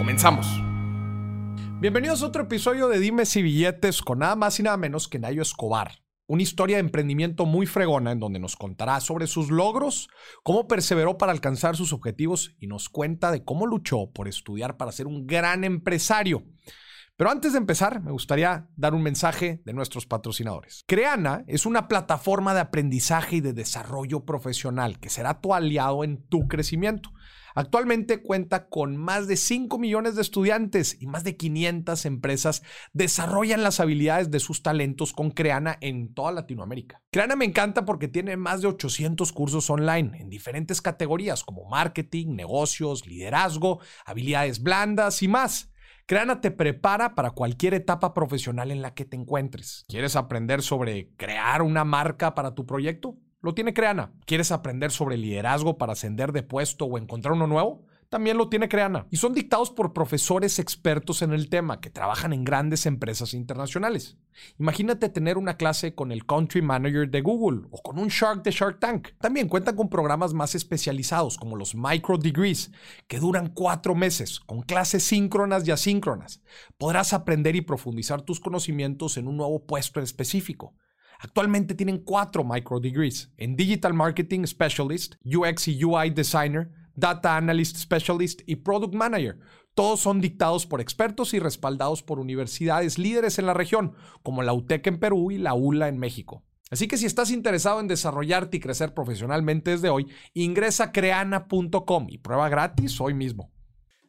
Comenzamos. Bienvenidos a otro episodio de Dimes y Billetes con nada más y nada menos que Nayo Escobar. Una historia de emprendimiento muy fregona en donde nos contará sobre sus logros, cómo perseveró para alcanzar sus objetivos y nos cuenta de cómo luchó por estudiar para ser un gran empresario. Pero antes de empezar, me gustaría dar un mensaje de nuestros patrocinadores. Creana es una plataforma de aprendizaje y de desarrollo profesional que será tu aliado en tu crecimiento. Actualmente cuenta con más de 5 millones de estudiantes y más de 500 empresas desarrollan las habilidades de sus talentos con Creana en toda Latinoamérica. Creana me encanta porque tiene más de 800 cursos online en diferentes categorías como marketing, negocios, liderazgo, habilidades blandas y más. Creana te prepara para cualquier etapa profesional en la que te encuentres. ¿Quieres aprender sobre crear una marca para tu proyecto? Lo tiene Creana. ¿Quieres aprender sobre liderazgo para ascender de puesto o encontrar uno nuevo? También lo tiene Creana. Y son dictados por profesores expertos en el tema que trabajan en grandes empresas internacionales. Imagínate tener una clase con el Country Manager de Google o con un Shark de Shark Tank. También cuentan con programas más especializados como los Micro Degrees, que duran cuatro meses, con clases síncronas y asíncronas. Podrás aprender y profundizar tus conocimientos en un nuevo puesto en específico. Actualmente tienen cuatro micro degrees en Digital Marketing Specialist, UX y UI Designer, Data Analyst Specialist y Product Manager. Todos son dictados por expertos y respaldados por universidades líderes en la región, como la UTEC en Perú y la ULA en México. Así que si estás interesado en desarrollarte y crecer profesionalmente desde hoy, ingresa a creana.com y prueba gratis hoy mismo.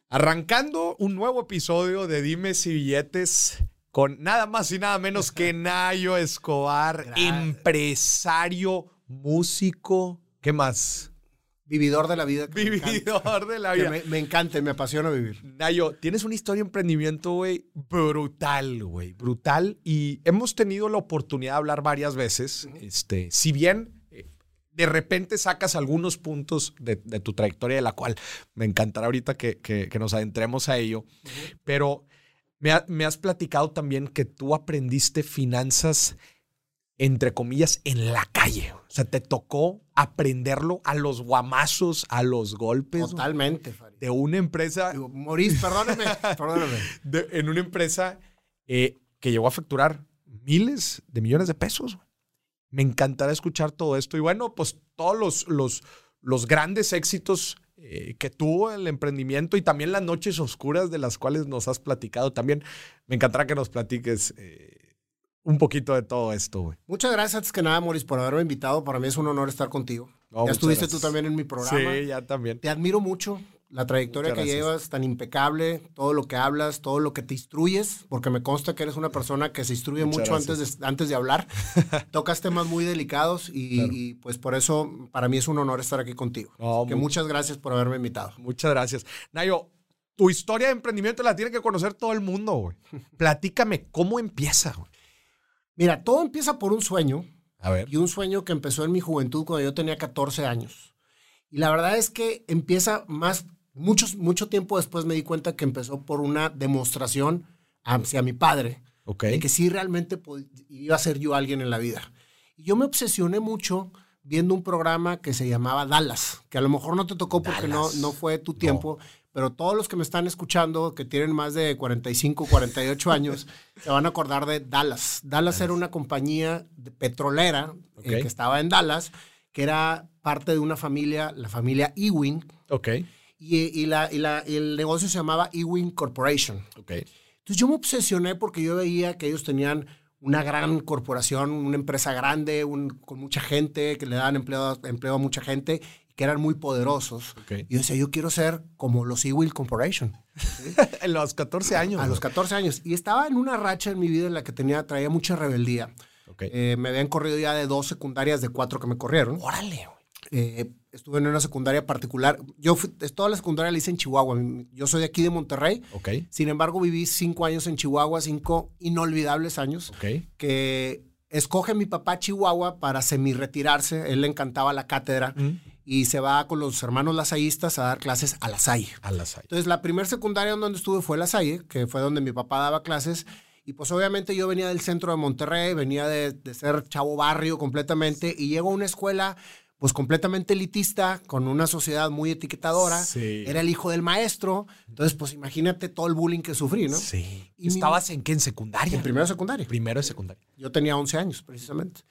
Arrancando un nuevo episodio de Dimes y Billetes con nada más y nada menos que Nayo Escobar, empresario, músico, ¿qué más? Vividor de la vida. Vividor de la vida. Me, me, encanta, me apasiona vivir. Nayo, tienes una historia de emprendimiento, güey, brutal, güey, brutal. Y hemos tenido la oportunidad de hablar varias veces. este, si bien eh, de repente sacas algunos puntos de, tu trayectoria, de la cual me encantará ahorita que, nos adentremos a ello, pero me, has platicado también que tú aprendiste finanzas, entre comillas, en la calle. O sea, te tocó aprenderlo a los guamazos, a los golpes. Totalmente, De una empresa. Morís, perdóname, perdóname. en una empresa eh, que llegó a facturar miles de millones de pesos. Me encantará escuchar todo esto. Y bueno, pues todos los, los, los grandes éxitos eh, que tuvo el emprendimiento y también las noches oscuras de las cuales nos has platicado. También me encantará que nos platiques eh, un poquito de todo esto. Muchas gracias, antes que nada, Moris, por haberme invitado. Para mí es un honor estar contigo. ya estuviste tú también en mi programa. Sí, ya también. Te admiro mucho la trayectoria que llevas tan impecable, todo lo que hablas, todo lo que te instruyes, porque me consta que eres una persona que se instruye mucho antes de, antes de hablar. Tocas temas muy delicados y, pues por eso para mí es un honor estar aquí contigo. que muchas gracias por haberme invitado. Muchas gracias. Nayo, tu historia de emprendimiento la tiene que conocer todo el mundo, güey. Platícame, ¿cómo empieza, güey? Mira, todo empieza por un sueño. A ver. Y un sueño que empezó en mi juventud cuando yo tenía 14 años. Y la verdad es que empieza más Muchos, mucho tiempo después me di cuenta que empezó por una demostración hacia mi padre de que sí realmente iba a ser yo alguien en la vida. Y yo me obsesioné mucho viendo un programa que se llamaba Dallas, que a lo mejor no te tocó porque no, no fue tu tiempo, pero todos los que me están escuchando, que tienen más de 45, 48 años, se van a acordar de Dallas. Dallas, era una compañía petrolera eh, que estaba en Dallas, que era parte de una familia, la familia Ewing. Ok y, la, el negocio se llamaba Ewing Corporation. Okay. Entonces yo me obsesioné porque yo veía que ellos tenían una gran corporación, una empresa grande, con mucha gente, que le daban empleo, empleo a mucha gente, que eran muy poderosos. Y yo decía, yo quiero ser como los Ewing Corporation. a los 14 años. A los 14 años. Y estaba en una racha en mi vida en la que tenía, traía mucha rebeldía. Eh, me habían corrido ya de dos secundarias de cuatro que me corrieron. Órale. Eh, estuve en una secundaria particular. Yo fui- toda la secundaria la hice en Chihuahua. Yo soy de aquí de Monterrey. Ok, Sin embargo, viví cinco años en Chihuahua, cinco inolvidables años, ok. que escoge mi papá Chihuahua para semi-retirarse. Él le encantaba la cátedra Mm. y se va con los hermanos lasallistas a dar clases a la Salle. A hay. Entonces, la primera secundaria en donde estuve fue La Salle, que fue donde mi papá daba clases. Y pues obviamente yo venía del centro de Monterrey, venía de, de ser chavo barrio completamente y llego a una escuela pues completamente elitista, con una sociedad muy etiquetadora. Sí. Era el hijo del maestro. Entonces, pues imagínate todo el bullying que sufrí, ¿no? Sí. Y mi- ¿Estabas en qué? ¿En secundaria? En primero de secundaria. Primero de secundaria. Yo tenía 11 años, precisamente.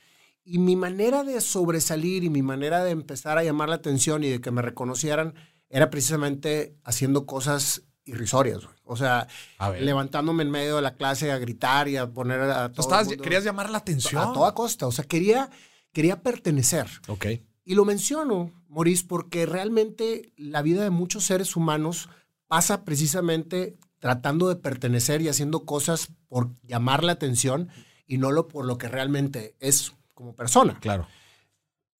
Y mi manera de sobresalir y mi manera de empezar a llamar la atención y de que me reconocieran era precisamente haciendo cosas irrisorias. güey. O sea, levantándome en medio de la clase a gritar y a poner a ¿Tú todo estabas- el mundo- querías llamar la atención? a toda costa. O sea, quería, quería pertenecer. Ok. Y lo menciono, Maurice, porque realmente la vida de muchos seres humanos pasa precisamente tratando de pertenecer y haciendo cosas por llamar la atención y no lo por lo que realmente es como persona. Claro.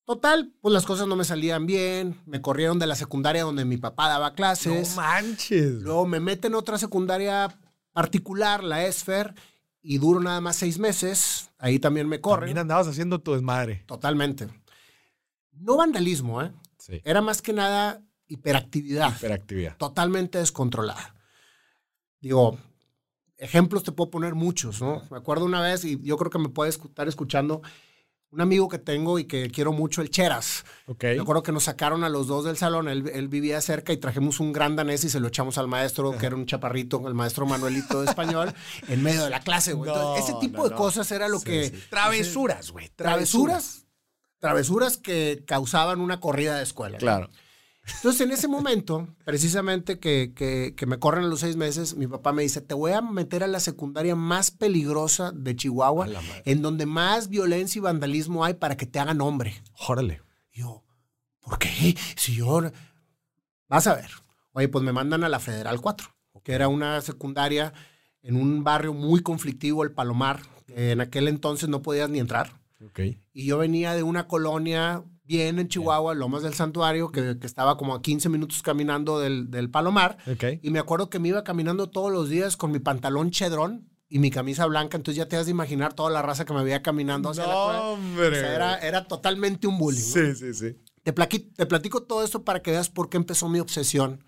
Total, pues las cosas no me salían bien, me corrieron de la secundaria donde mi papá daba clases, No manches. luego me meten a otra secundaria particular, la ESFER, y duro nada más seis meses, ahí también me corren. También andabas haciendo tu desmadre. Totalmente. No vandalismo, ¿eh? Sí. Era más que nada hiperactividad, Hiperactividad. totalmente descontrolada. Digo, ejemplos te puedo poner muchos, ¿no? Me acuerdo una vez, y yo creo que me puede estar escuchando, un amigo que tengo y que quiero mucho, el Cheras. Ok. Me acuerdo que nos sacaron a los dos del salón, él, él vivía cerca y trajimos un gran danés y se lo echamos al maestro, que era un chaparrito, el maestro Manuelito de español, en medio de la clase, güey. Entonces, ese tipo no, de no. cosas era lo Sí, que... sí. Travesuras, güey. Travesuras, travesuras que causaban una corrida de escuela. Claro. Entonces, en ese momento, precisamente que, que- que me corren a los seis meses, mi papá me dice, te voy a meter a la secundaria más peligrosa de Chihuahua, en donde más violencia y vandalismo hay para que te hagan hombre. Órale. Y yo, ¿por qué? Si yo... Vas a ver. Oye, pues me mandan a la Federal 4, que era una secundaria en un barrio muy conflictivo, el Palomar. En aquel entonces no podías ni entrar. Ok. Y yo venía de una colonia bien en Chihuahua, Lomas del Santuario, que, que estaba como a 15 minutos caminando del, del Palomar. Ok. Y me acuerdo que me iba caminando todos los días con mi pantalón chedrón y mi camisa blanca. Entonces ya te has de imaginar toda la raza que me veía caminando hacia la escuela. hombre. O sea, era, era totalmente un bullying. ¿no? Sí, sí, sí. Te, plaqui- te platico todo esto para que veas por qué empezó mi obsesión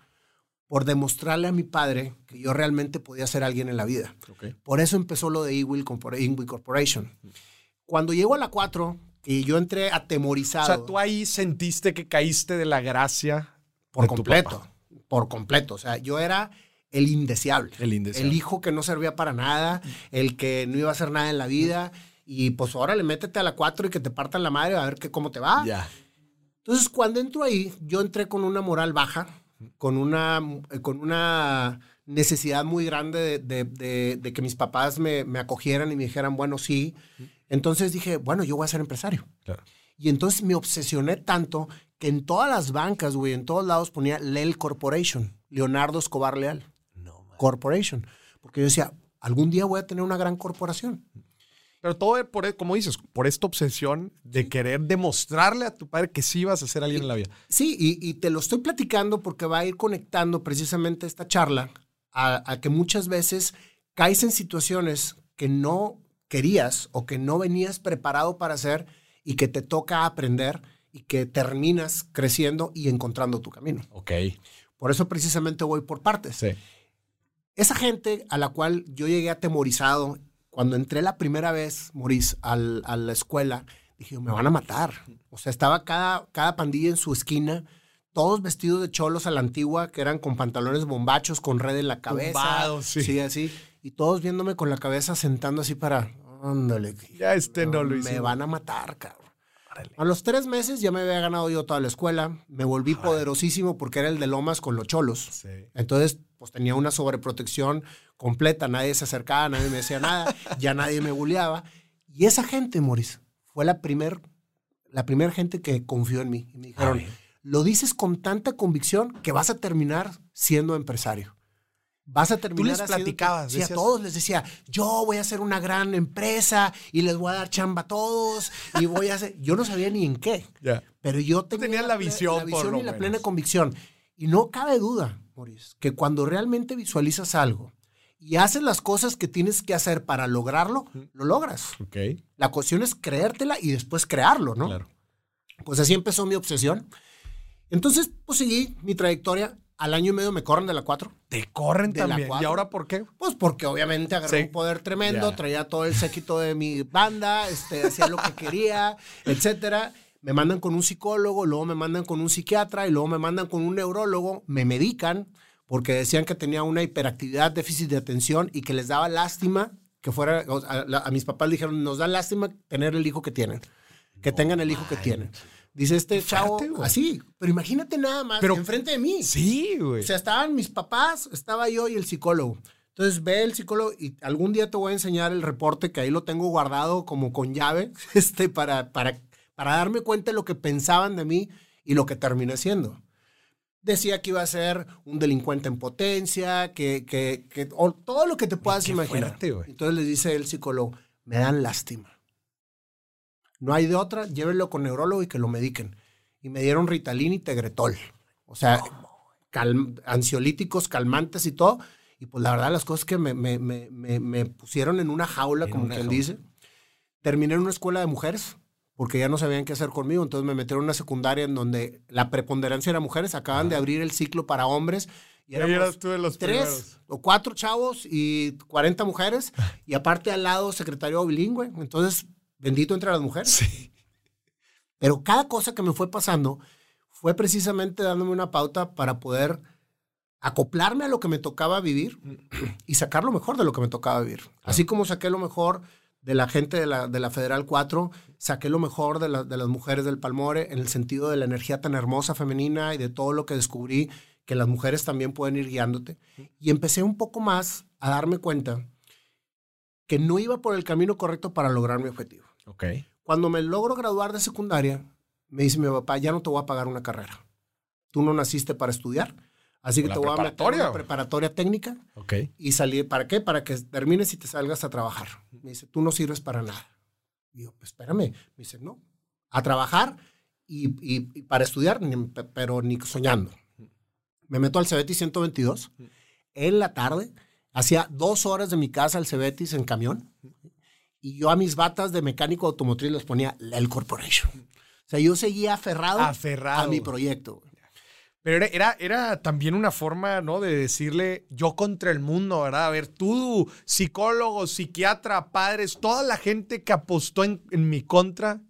por demostrarle a mi padre que yo realmente podía ser alguien en la vida. Ok. Por eso empezó lo de Inwill Corporation. Cuando llego a la 4, y yo entré O atemorizado sea, tú ahí sentiste que caíste de la gracia por de tu completo, papá. por completo. O sea, yo era el indeseable. El indeseable. El hijo que no servía para nada, el que no iba a hacer nada en la vida. Y pues ahora le métete a la 4 y que te partan la madre a ver que, cómo te va. Ya. Entonces, cuando entro ahí, yo entré con una moral baja, con una, con una necesidad muy grande de, de- de- de que mis papás me, me acogieran y me dijeran, bueno, sí. Entonces dije, bueno, yo voy a ser empresario. Claro. Y entonces me obsesioné tanto que en todas las bancas, güey, en todos lados ponía LEL Corporation, Leonardo Escobar Leal No. Corporation. Porque yo decía, algún día voy a tener una gran corporación. Pero todo por, como dices, por esta obsesión de querer demostrarle a tu padre que sí ibas a ser alguien en la vida. Sí, y, y te lo estoy platicando porque va a ir conectando precisamente esta charla a, a que muchas veces caes en situaciones que no querías o que no venías preparado para hacer y que te toca aprender y que terminas creciendo y encontrando tu camino. Ok. Por eso precisamente voy por partes. Sí. Esa gente a la cual yo llegué atemorizado, cuando entré la primera vez, Maurice, al- a la escuela, dije, me van a matar. O sea, estaba cada, cada pandilla en su esquina, todos vestidos de cholos a la antigua, que eran con pantalones bombachos, con red en la cabeza. Tumbados, sí. así. Y todos viéndome con la cabeza sentando así para, ándale. Ya este no lo Me van a matar, cabrón. A los tres meses ya me había ganado yo toda la escuela. Me volví poderosísimo porque era el de Lomas con los cholos. Sí. Entonces, pues tenía una sobreprotección completa. Nadie se acercaba, nadie me decía nada, ya nadie me bulleaba. Y esa gente, Moris, fue la primer, la primer gente que confió en mí. Y me dijeron. Lo dices con tanta convicción que vas a terminar siendo empresario. vas a terminar Tú les haciendo- platicabas, Sí, a todos les decía, yo voy a hacer una gran empresa y les voy a dar chamba a todos y voy a hacer... Yo no sabía ni en qué, Ya. pero yo tenía tenías la visión, la visión y la menos. plena convicción. Y no cabe duda, Maurice, que cuando realmente visualizas algo y haces las cosas que tienes que hacer para lograrlo, lo logras. Ok. La cuestión es creértela y después crearlo, ¿no? Claro. Pues así empezó mi obsesión. Entonces, pues seguí mi trayectoria. Al año y medio me corren de la 4. Te corren De la también. ¿Y ahora por qué? Pues porque obviamente agarré Sí. un poder tremendo, traía todo el séquito de mi banda, este, hacía lo que quería, etcétera. Me mandan con un psicólogo, luego me mandan con un psiquiatra y luego me mandan con un neurólogo, me medican porque decían que tenía una hiperactividad, déficit de atención y que les daba lástima que fuera, a, a mis papás le dijeron, nos da lástima tener el hijo que tienen, que tengan el hijo que tienen. Dice este chavo, así, pero imagínate nada más, Pero- enfrente de mí. Sí, güey. O sea, estaban mis papás, estaba yo y el psicólogo. Entonces ve el psicólogo y algún día te voy a enseñar el reporte que ahí lo tengo guardado como con llave, este, para, para, para darme cuenta de lo que pensaban de mí y lo que terminé siendo. Decía que iba a ser un delincuente en potencia, que, que, que o todo lo que te puedas imaginar. fuerte. Entonces le dice el psicólogo, me dan lástima. No hay de otra, llévenlo con neurólogo y que lo mediquen. Y me dieron Ritalin y Tegretol. O sea, ansiolíticos, calmantes y todo. Y pues la verdad, las cosas que me, me- me- me- pusieron en una jaula, En como una quien jaula. dice. Terminé en una escuela de mujeres, porque ya no sabían qué hacer conmigo. Entonces me metieron en una secundaria en donde la preponderancia era mujeres. Acaban de abrir el ciclo para hombres. Y Ahí éramos eras tú de los tres primeros. o cuatro chavos y 40 mujeres. Y aparte al lado, secretario bilingüe. Entonces, bendito entre las mujeres. Sí. Pero cada cosa que me fue pasando fue precisamente dándome una pauta para poder acoplarme a lo que me tocaba vivir y sacar lo mejor de lo que me tocaba vivir. Así como saqué lo mejor de la gente de la, de la Federal 4, saqué lo mejor de, la- de las mujeres del Palmore en el sentido de la energía tan hermosa femenina y de todo lo que descubrí que las mujeres también pueden ir guiándote. Y empecé un poco más a darme cuenta que no iba por el camino correcto para lograr mi objetivo. Ok. Cuando me logro graduar de secundaria, me dice mi papá, ya no te voy a pagar una carrera. Tú no naciste para estudiar, así que te voy a meter una preparatoria técnica Ok. y salir, ¿para qué? Para que termines y te salgas a trabajar. Me dice, tú no sirves para nada. Y yo, pues espérame. Me dice, no, a trabajar y, y- y para estudiar, ni- pero ni soñando. Me meto al Cebetis 122 en la tarde, hacía dos horas de mi casa al Cebetis en camión y yo a mis batas de mecánico automotriz les ponía el Corporation. O sea, yo seguía aferrado, Aferrado. a mi proyecto. Pero era, era, era también una forma, ¿no? De decirle yo contra el mundo, ¿verdad? A ver, tú, psicólogo, psiquiatra, padres, toda la gente que apostó en, en mi contra,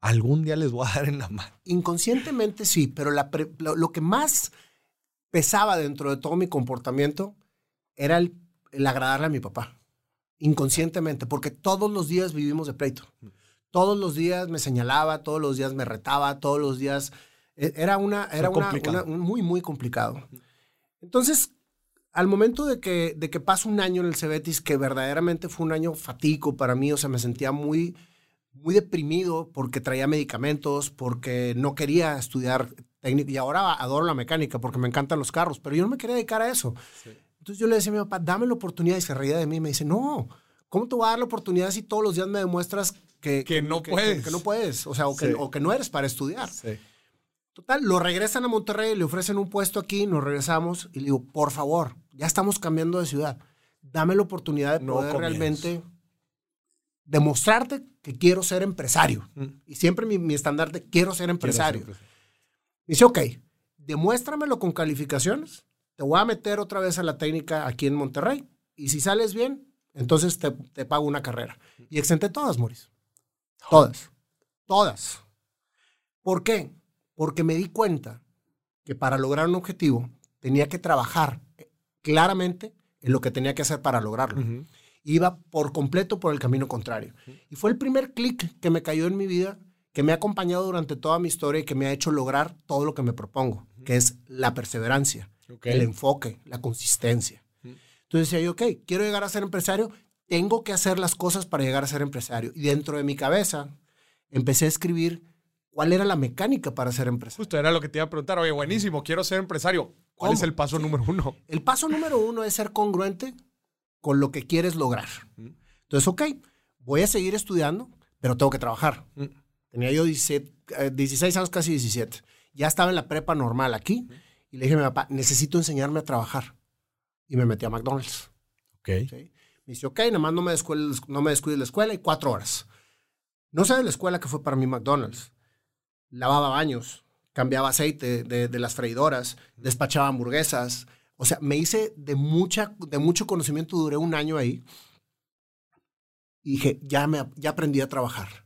algún día les voy a dar en la mano. Inconscientemente sí, pero la pre- lo, lo que más pesaba dentro de todo mi comportamiento era el, el agradarle a mi papá. Inconscientemente, porque todos los días vivimos de pleito. Todos los días me señalaba, todos los días me retaba, todos los días... e- Era una... Era una, complicado. una- un- muy, muy complicado. Entonces, al momento de que, de que pasa un año en el Cebetis, que verdaderamente fue un año fatico para mí, o sea, me sentía muy, muy deprimido porque traía medicamentos, porque no quería estudiar técnico y ahora adoro la mecánica porque me encantan los carros, pero yo no me quería dedicar a eso. Entonces yo le decía a mi papá, dame la oportunidad y se reía de mí y me dice, no, ¿cómo te voy a dar la oportunidad si todos los días me demuestras que, Que no puedes. Que, no puedes, o sea, o que, Sí. o que no eres para estudiar. Total, lo regresan a Monterrey, le ofrecen un puesto aquí, nos regresamos y le digo, por favor, ya estamos cambiando de ciudad. Dame la oportunidad de No poder comienzo. realmente demostrarte que quiero ser empresario. Mm. Y siempre mi, mi estandarte, quiero ser empresario. Quiero ser Dice, ok, demuéstramelo con calificaciones, te voy a meter otra vez a la técnica aquí en Monterrey y si sales bien, entonces te, te pago una carrera. Y exenté todas, Moris. Todas. Todas. ¿Por qué? Porque me di cuenta que para lograr un objetivo tenía que trabajar eh, claramente en lo que tenía que hacer para lograrlo. Iba por completo por el camino contrario. Y fue el primer clic que me cayó en mi vida, que me ha acompañado durante toda mi historia y que me ha hecho lograr todo lo que me propongo, que es la perseverancia, Ok. el enfoque, la consistencia. Entonces decía yo, ok, quiero llegar a ser empresario, tengo que hacer las cosas para llegar a ser empresario. Y dentro de mi cabeza empecé a escribir cuál era la mecánica para ser empresario. Justo era lo que te iba a preguntar. Oye, buenísimo, quiero ser empresario. ¿Cuál es el paso número uno? El paso número uno es ser congruente con lo que quieres lograr. Entonces, ok, voy a seguir estudiando, pero tengo que trabajar. Tenía yo 17, eh, 16 años, casi 17. Ya estaba en la prepa normal aquí. Y le dije a mi papá, necesito enseñarme a trabajar. Y me metí a McDonald's. Ok. ¿sí? Me dice, ok, nada más no me, descuides, no me descuides la escuela y cuatro horas. No sé de la escuela que fue para mí McDonald's. Lavaba baños, cambiaba aceite de, de las freidoras, despachaba hamburguesas. O sea, me hice de, mucha, de mucho conocimiento, duré un año ahí. Y dije, ya, me, ya aprendí a trabajar.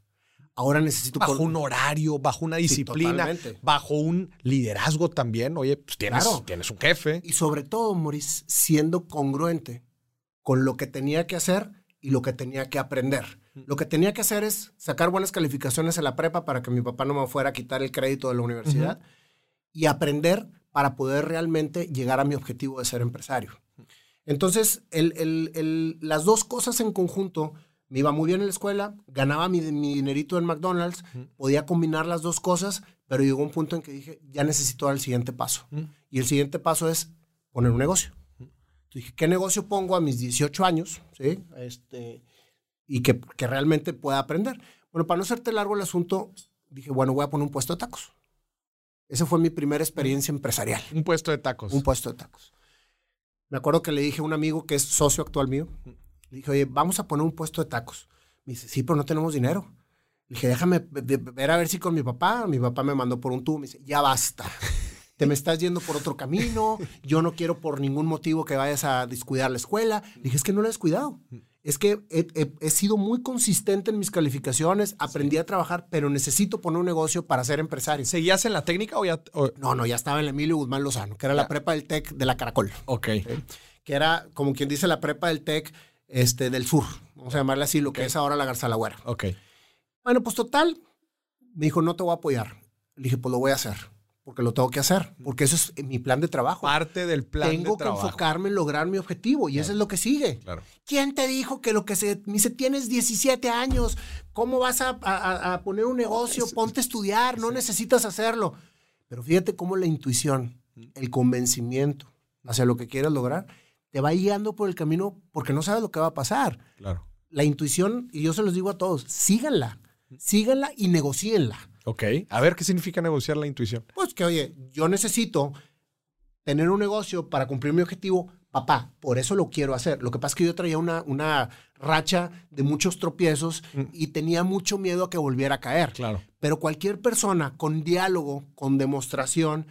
Ahora necesito... Bajo con- un horario, bajo una disciplina, bajo un liderazgo también. Oye, pues tienes, Claro. tienes un jefe. Y sobre todo, Maurice, siendo congruente con lo que tenía que hacer y lo que tenía que aprender. Lo que tenía que hacer es sacar buenas calificaciones en la prepa para que mi papá no me fuera a quitar el crédito de la universidad y aprender para poder realmente llegar a mi objetivo de ser empresario. Entonces, el- el- el- las dos cosas en conjunto, me iba muy bien en la escuela, ganaba mi, mi dinerito en McDonald's, podía combinar las dos cosas, pero llegó un punto en que dije, ya necesito dar el siguiente paso. Y el siguiente paso es poner un negocio. Entonces dije, ¿qué negocio pongo a mis 18 años? ¿sí? Este, y que, que realmente pueda aprender. Bueno, para no hacerte largo el asunto, dije, bueno, voy a poner un puesto de tacos. Esa fue mi primera experiencia empresarial, Un puesto de tacos. un puesto de tacos. Me acuerdo que le dije a un amigo que es socio actual mío, le dije, oye, vamos a poner un puesto de tacos. Me dice, sí, pero no tenemos dinero. Le dije, déjame ver a ver si con mi papá. Mi papá me mandó por un tubo. Me dice, ya basta. Te me estás yendo por otro camino. Yo no quiero por ningún motivo que vayas a descuidar la escuela. Le dije, es que no la he descuidado. Es que he, he- he sido muy consistente en mis calificaciones. Aprendí a trabajar, pero necesito poner un negocio para ser empresario. ¿Seguías en la técnica o ya? o- No, no, ya estaba en el Emilio Guzmán Lozano, que era la Ya. prepa del TEC de la Caracol Ok. que era como quien dice la prepa del TEC este, del sur, vamos a llamarle así, lo que es ahora la Garzalagüera. Ok. Bueno, pues total, me dijo, no te voy a apoyar. Le dije, pues lo voy a hacer, porque lo tengo que hacer, porque eso es mi plan de trabajo. Parte del plan Tengo de que trabajo. enfocarme en lograr mi objetivo y eso es lo que sigue. Claro. ¿Quién te dijo que lo que se... Me dice, tienes 17 años, ¿cómo vas a, a- a poner un negocio? Ponte a estudiar, no necesitas hacerlo. Pero fíjate cómo la intuición, el convencimiento hacia lo que quieres lograr, te va guiando por el camino porque no sabes lo que va a pasar. Claro. La intuición, y yo se los digo a todos, síganla, síganla y negocíenla. Ok. A ver qué significa negociar la intuición. Pues que, oye, yo necesito tener un negocio para cumplir mi objetivo. Papá, por eso lo quiero hacer. Lo que pasa es que yo traía una, una racha de muchos tropiezos y tenía mucho miedo a que volviera a caer. Claro. Pero cualquier persona con diálogo, con demostración,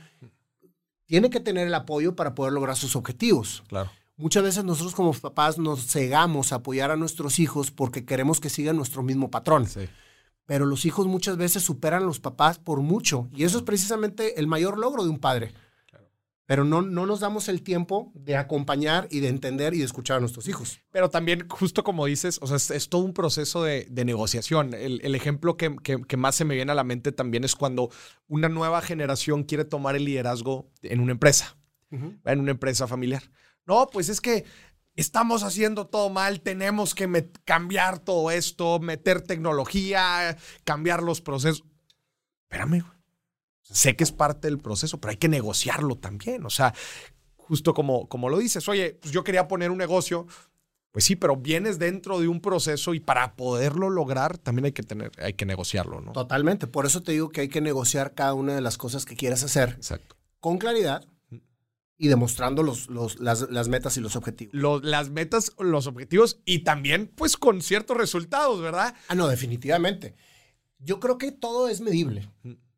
tiene que tener el apoyo para poder lograr sus objetivos. Claro. Muchas veces nosotros como papás nos cegamos a apoyar a nuestros hijos porque queremos que sigan nuestro mismo patrón Sí. pero los hijos muchas veces superan a los papás por mucho. Y eso es precisamente el mayor logro de un padre. Pero no, no nos damos el tiempo de acompañar y de entender y de escuchar a nuestros hijos. Pero también, justo como dices, o sea, es, es todo un proceso de, de negociación. El, el ejemplo que, que- que más se me viene a la mente también es cuando una nueva generación quiere tomar el liderazgo en una empresa, en una empresa familiar. No, pues es que estamos haciendo todo mal, tenemos que cambiar todo esto, meter tecnología, cambiar los procesos. Espérame, güey. sé que es parte del proceso, pero hay que negociarlo también. O sea, justo como, como lo dices, oye, pues yo quería poner un negocio, pues sí, pero vienes dentro de un proceso y para poderlo lograr también hay que tener, hay que negociarlo, ¿no? Totalmente. Por eso te digo que hay que negociar cada una de las cosas que quieras hacer Exacto. con claridad y demostrando los, los- las, las metas y los objetivos. Lo- las metas, los objetivos y también pues con ciertos resultados, ¿verdad? Ah, no, definitivamente. Yo creo que todo es medible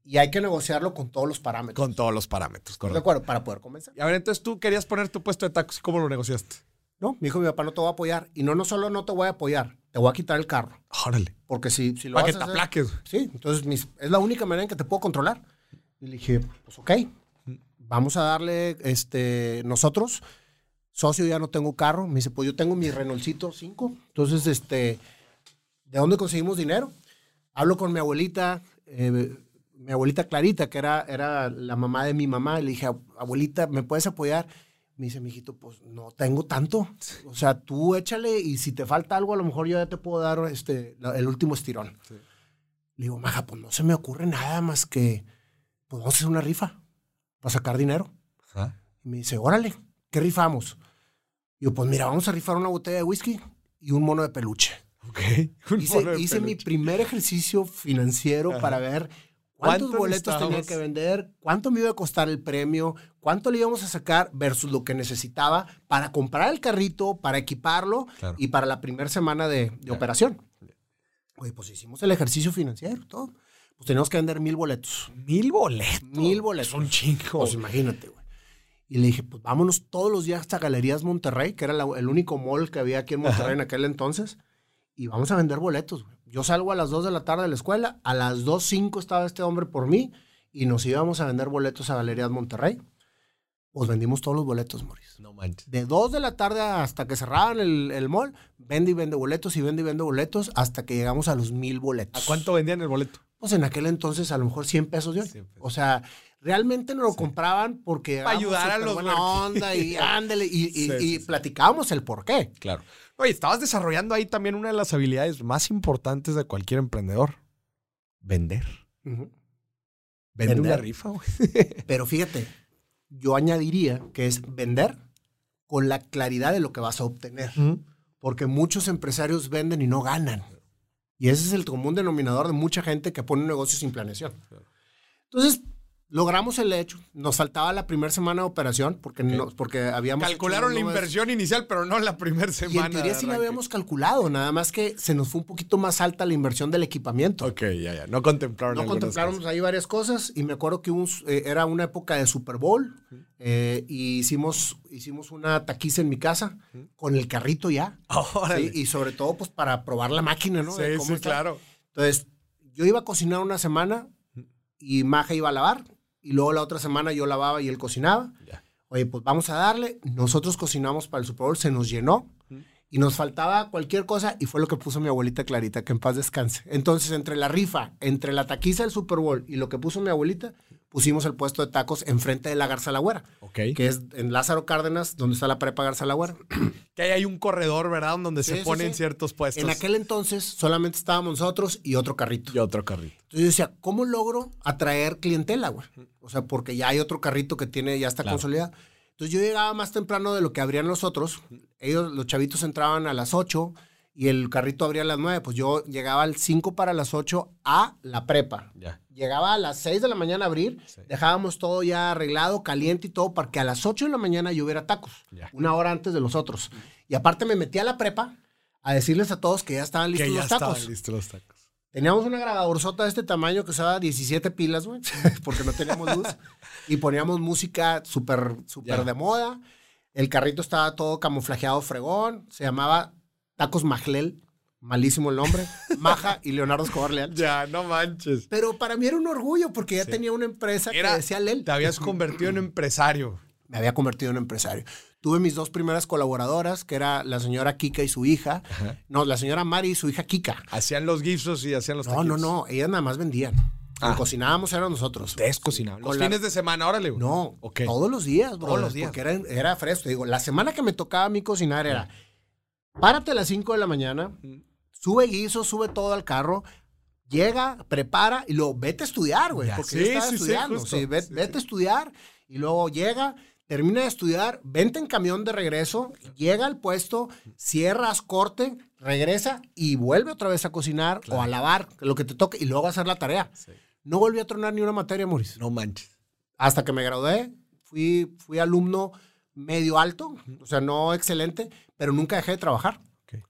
y hay que negociarlo con todos los parámetros. Con todos los parámetros, ¿De correcto. acuerdo? Para poder comenzar. Y a ver, entonces tú querías poner tu puesto de tacos, ¿cómo lo negociaste? No, me dijo mi papá, no te voy a apoyar. Y no, no solo no te voy a apoyar, te voy a quitar el carro. Órale. Porque si, si lo Para que vas a te hacer- aplaques. Sí, entonces mis- es la única manera en que te puedo controlar. Y le dije, pues ok, vamos a darle, este, nosotros, socio ya no tengo carro. Me dice, pues yo tengo mi Renaultcito 5. Entonces, este, ¿de dónde conseguimos dinero? Hablo con mi abuelita, eh, mi abuelita Clarita, que era, era la mamá de mi mamá. Y le dije, abuelita, ¿me puedes apoyar? Me dice, mijito, pues no tengo tanto. O sea, tú échale y si te falta algo, a lo mejor yo ya te puedo dar este, el último estirón. Le digo, maja, pues no se me ocurre nada más que, pues vamos a hacer una rifa para sacar dinero. Y me dice, órale, ¿qué rifamos? Y yo, pues mira, vamos a rifar una botella de whisky y un mono de peluche. Ok. Un Hice, mono de hice mi peluche. primer ejercicio financiero para ver cuántos ¿Cuánto boletos tenía que vender, cuánto me iba a costar el premio, cuánto le íbamos a sacar versus lo que necesitaba para comprar el carrito, para equiparlo Claro. y para la primera semana de, de operación. Oye, pues hicimos el ejercicio financiero, todo. Pues teníamos que vender mil boletos. Mil boletos. Mil boletos. Es un chingo. Pues imagínate, güey. Y le dije, pues vámonos todos los días hasta Galerías Monterrey, que era la- el único mall que había aquí en Monterrey en aquel entonces. Y vamos a vender boletos, güey. Yo salgo a las 2 de la tarde de la escuela, a las 2.05 estaba este hombre por mí y nos íbamos a vender boletos a Galerías Monterrey. Pues vendimos todos los boletos, Moris. no manches. De 2 de la tarde hasta que cerraban el, el mall, vende y vende boletos y vende y vende boletos hasta que llegamos a los mil boletos. ¿A cuánto vendían el boleto? Pues en aquel entonces a lo mejor 100 pesos de hoy. 100 pesos. O sea, realmente nos lo compraban porque Para ayudar a los buena onda y ándale y, y- Sí, y sí, sí. platicábamos el por qué. Claro. Oye, estabas desarrollando ahí también una de las habilidades más importantes de cualquier emprendedor. Vender. Vende Vender. una rifa, güey. Pero fíjate, yo añadiría que es vender con la claridad de lo que vas a obtener. Porque muchos empresarios venden y no ganan. Y ese es el común denominador de mucha gente que pone un negocio sin planeación. Entonces, logramos el hecho. Nos faltaba la primera semana de operación porque, no- porque habíamos... Calcularon la inversión inicial, pero no la primera Y semana. en teoría sí la habíamos calculado, nada más que se nos fue un poquito más alta la inversión del equipamiento. Ok, ya, ya. No contemplaron No cosas. ahí varias cosas y me acuerdo que un eh, era una época de Super Bowl eh, y hicimos, hicimos una taquiza en mi casa con el carrito ya. Y sobre todo pues para probar la máquina, ¿no? Sí, sí, está. claro. Entonces, yo iba a cocinar una semana y Maja iba a lavar y luego la otra semana yo lavaba y él cocinaba. Oye, pues vamos a darle. Nosotros cocinamos para el Super Bowl, se nos llenó y nos faltaba cualquier cosa y fue lo que puso mi abuelita Clarita, que en paz descanse. Entonces, entre la rifa, entre la taquiza del Super Bowl y lo que puso mi abuelita, pusimos el puesto de tacos enfrente de la Garza Lagüera, Ok. que es en Lázaro Cárdenas, donde está la prepa Garza Lagüera. Que ahí hay un corredor, ¿verdad? Donde Sí, se sí, ponen sí. ciertos puestos. En aquel entonces solamente estábamos nosotros y otro carrito. Y otro carrito. Entonces yo decía, ¿cómo logro atraer clientela, güey? O sea, porque ya hay otro carrito que tiene, ya está Claro. consolidado. Entonces yo llegaba más temprano de lo que abrían los otros. Ellos, los chavitos entraban a las 8 y el carrito abría a las 9. Pues yo llegaba al 5 para las 8 a la prepa. Ya. Llegaba a las 6 de la mañana a abrir, Sí. dejábamos todo ya arreglado, caliente y todo, para que a las 8 de la mañana yo hubiera tacos, Ya. una hora antes de los otros. Y aparte me metí a la prepa a decirles a todos que ya estaban listos Que ya los tacos. estaban listos los tacos. Teníamos una grabadorzota de este tamaño que usaba 17 pilas, güey, porque no teníamos luz. y poníamos música súper, súper de moda. El carrito estaba todo camuflajeado fregón. Se llamaba Tacos Majlel. Malísimo el nombre. Maja y Leonardo Escobar Leal. Ya, no manches. Pero para mí era un orgullo porque ya Sí. tenía una empresa Era- que decía Lel. Te habías convertido en empresario. Me había convertido en empresario. Tuve mis dos primeras colaboradoras, que era la señora Kika y su hija. No, la señora Mari y su hija Kika. Hacían los guisos y hacían los No, no, taquitos. no. Ellas nada más vendían. Ah. Cocinábamos eran nosotros. Ustedes cocinaban. Los la- fines de semana, órale. No, Ok. todos los días, bro. los días. Porque era, era fresco. Digo, la semana que me tocaba a mí cocinar era, párate a las 5 de la mañana, sube guiso, sube todo al carro, llega, prepara y luego vete a estudiar, güey. Porque sí, yo estaba sí, sí, estudiando. sí, Sí, vete a estudiar y luego llega, termina de estudiar, vente en camión de regreso, llega al puesto, cierras corte, regresa y vuelve otra vez a cocinar o a lavar, lo que te toque, y luego a hacer la tarea. Sí. No volví a tronar ni una materia, Mauricio No manches. hasta que me gradué, fui, fui alumno medio alto, o sea, no excelente, pero nunca dejé de trabajar,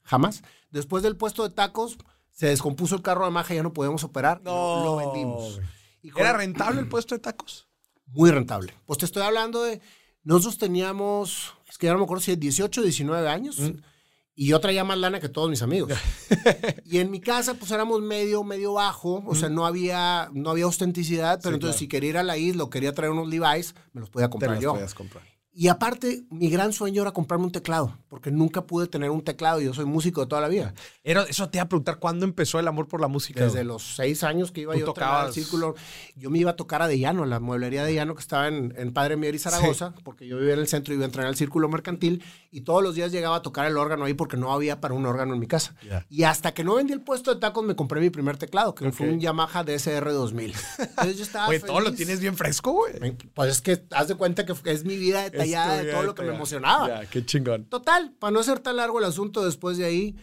jamás. Después del puesto de tacos, se descompuso el carro de maja, ya no podíamos operar, No, lo vendimos. güey. Y con- ¿Era rentable el puesto de tacos? Muy rentable. Pues te estoy hablando de, nosotros teníamos, es que ya no me acuerdo si 18, 19 años, y yo traía más lana que todos mis amigos. y en mi casa, pues éramos medio, medio bajo, o sea, no había, no había autenticidad, pero Sí, entonces claro. si quería ir a la isla o quería traer unos Levi's, me los podía Te comprar las yo. podías comprar. Y aparte, mi gran sueño era comprarme un teclado, porque nunca pude tener un teclado y yo soy músico de toda la vida. Era, eso te iba a preguntar, ¿cuándo empezó el amor por la música? Desde los seis años que iba yo a tocar al círculo, yo me iba a tocar a De Llano, la mueblería de Llano que estaba en, en Padre Mier y Zaragoza, porque yo vivía en el centro y iba a entrenar al círculo mercantil, y todos los días llegaba a tocar el órgano ahí porque no había para un órgano en mi casa. Y hasta que no vendí el puesto de tacos, me compré mi primer teclado, que fue un Yamaha DSR 2000. Entonces yo estaba Oye, todo lo tienes bien fresco, güey. Pues es que haz de cuenta que es mi vida de Detallada de todo lo que me emocionaba. Ya, qué chingón. Total, para no hacer tan largo el asunto, después de ahí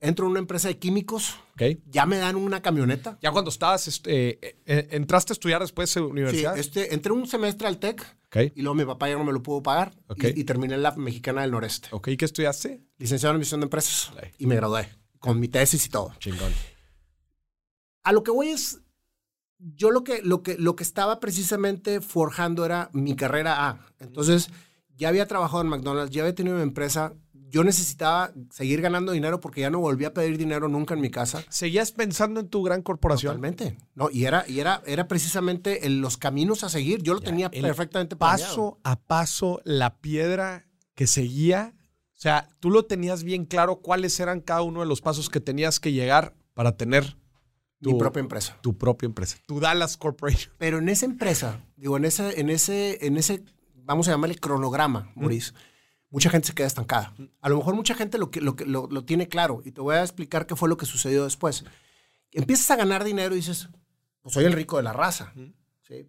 entro en una empresa de químicos. Ok. Ya me dan una camioneta. Ya cuando estabas, este, eh, eh, entraste a estudiar después de Sí, universidad. este, entré un semestre al TEC Ok. y luego mi papá ya no me lo pudo pagar Ok. y, y terminé en la Mexicana del Noreste. Ok, ¿qué estudiaste? Licenciado en Administración de Empresas y me gradué con mi tesis y todo. Chingón. A lo que voy es, yo lo que, lo que, lo que estaba precisamente forjando era mi carrera A. Entonces, ya había trabajado en McDonald's, ya había tenido una empresa. Yo necesitaba seguir ganando dinero porque ya no volví a pedir dinero nunca en mi casa. ¿Seguías pensando en tu gran corporación? Totalmente. No, y era, y era, era precisamente en los caminos a seguir. Yo lo tenía el perfectamente planeado. Paso a paso, la piedra que seguía. O sea, tú lo tenías bien claro cuáles eran cada uno de los pasos que tenías que llegar para tener Mi tu- propia empresa. tu propia empresa. Tu Dallas Corporation. Pero en esa empresa, digo, en ese, en ese, en ese, vamos a llamarle cronograma, Maurice, mucha gente se queda estancada. A lo mejor mucha gente lo, lo, lo, lo tiene claro y te voy a explicar qué fue lo que sucedió después. Empiezas a ganar dinero y dices, pues soy el rico de la raza. ¿sí?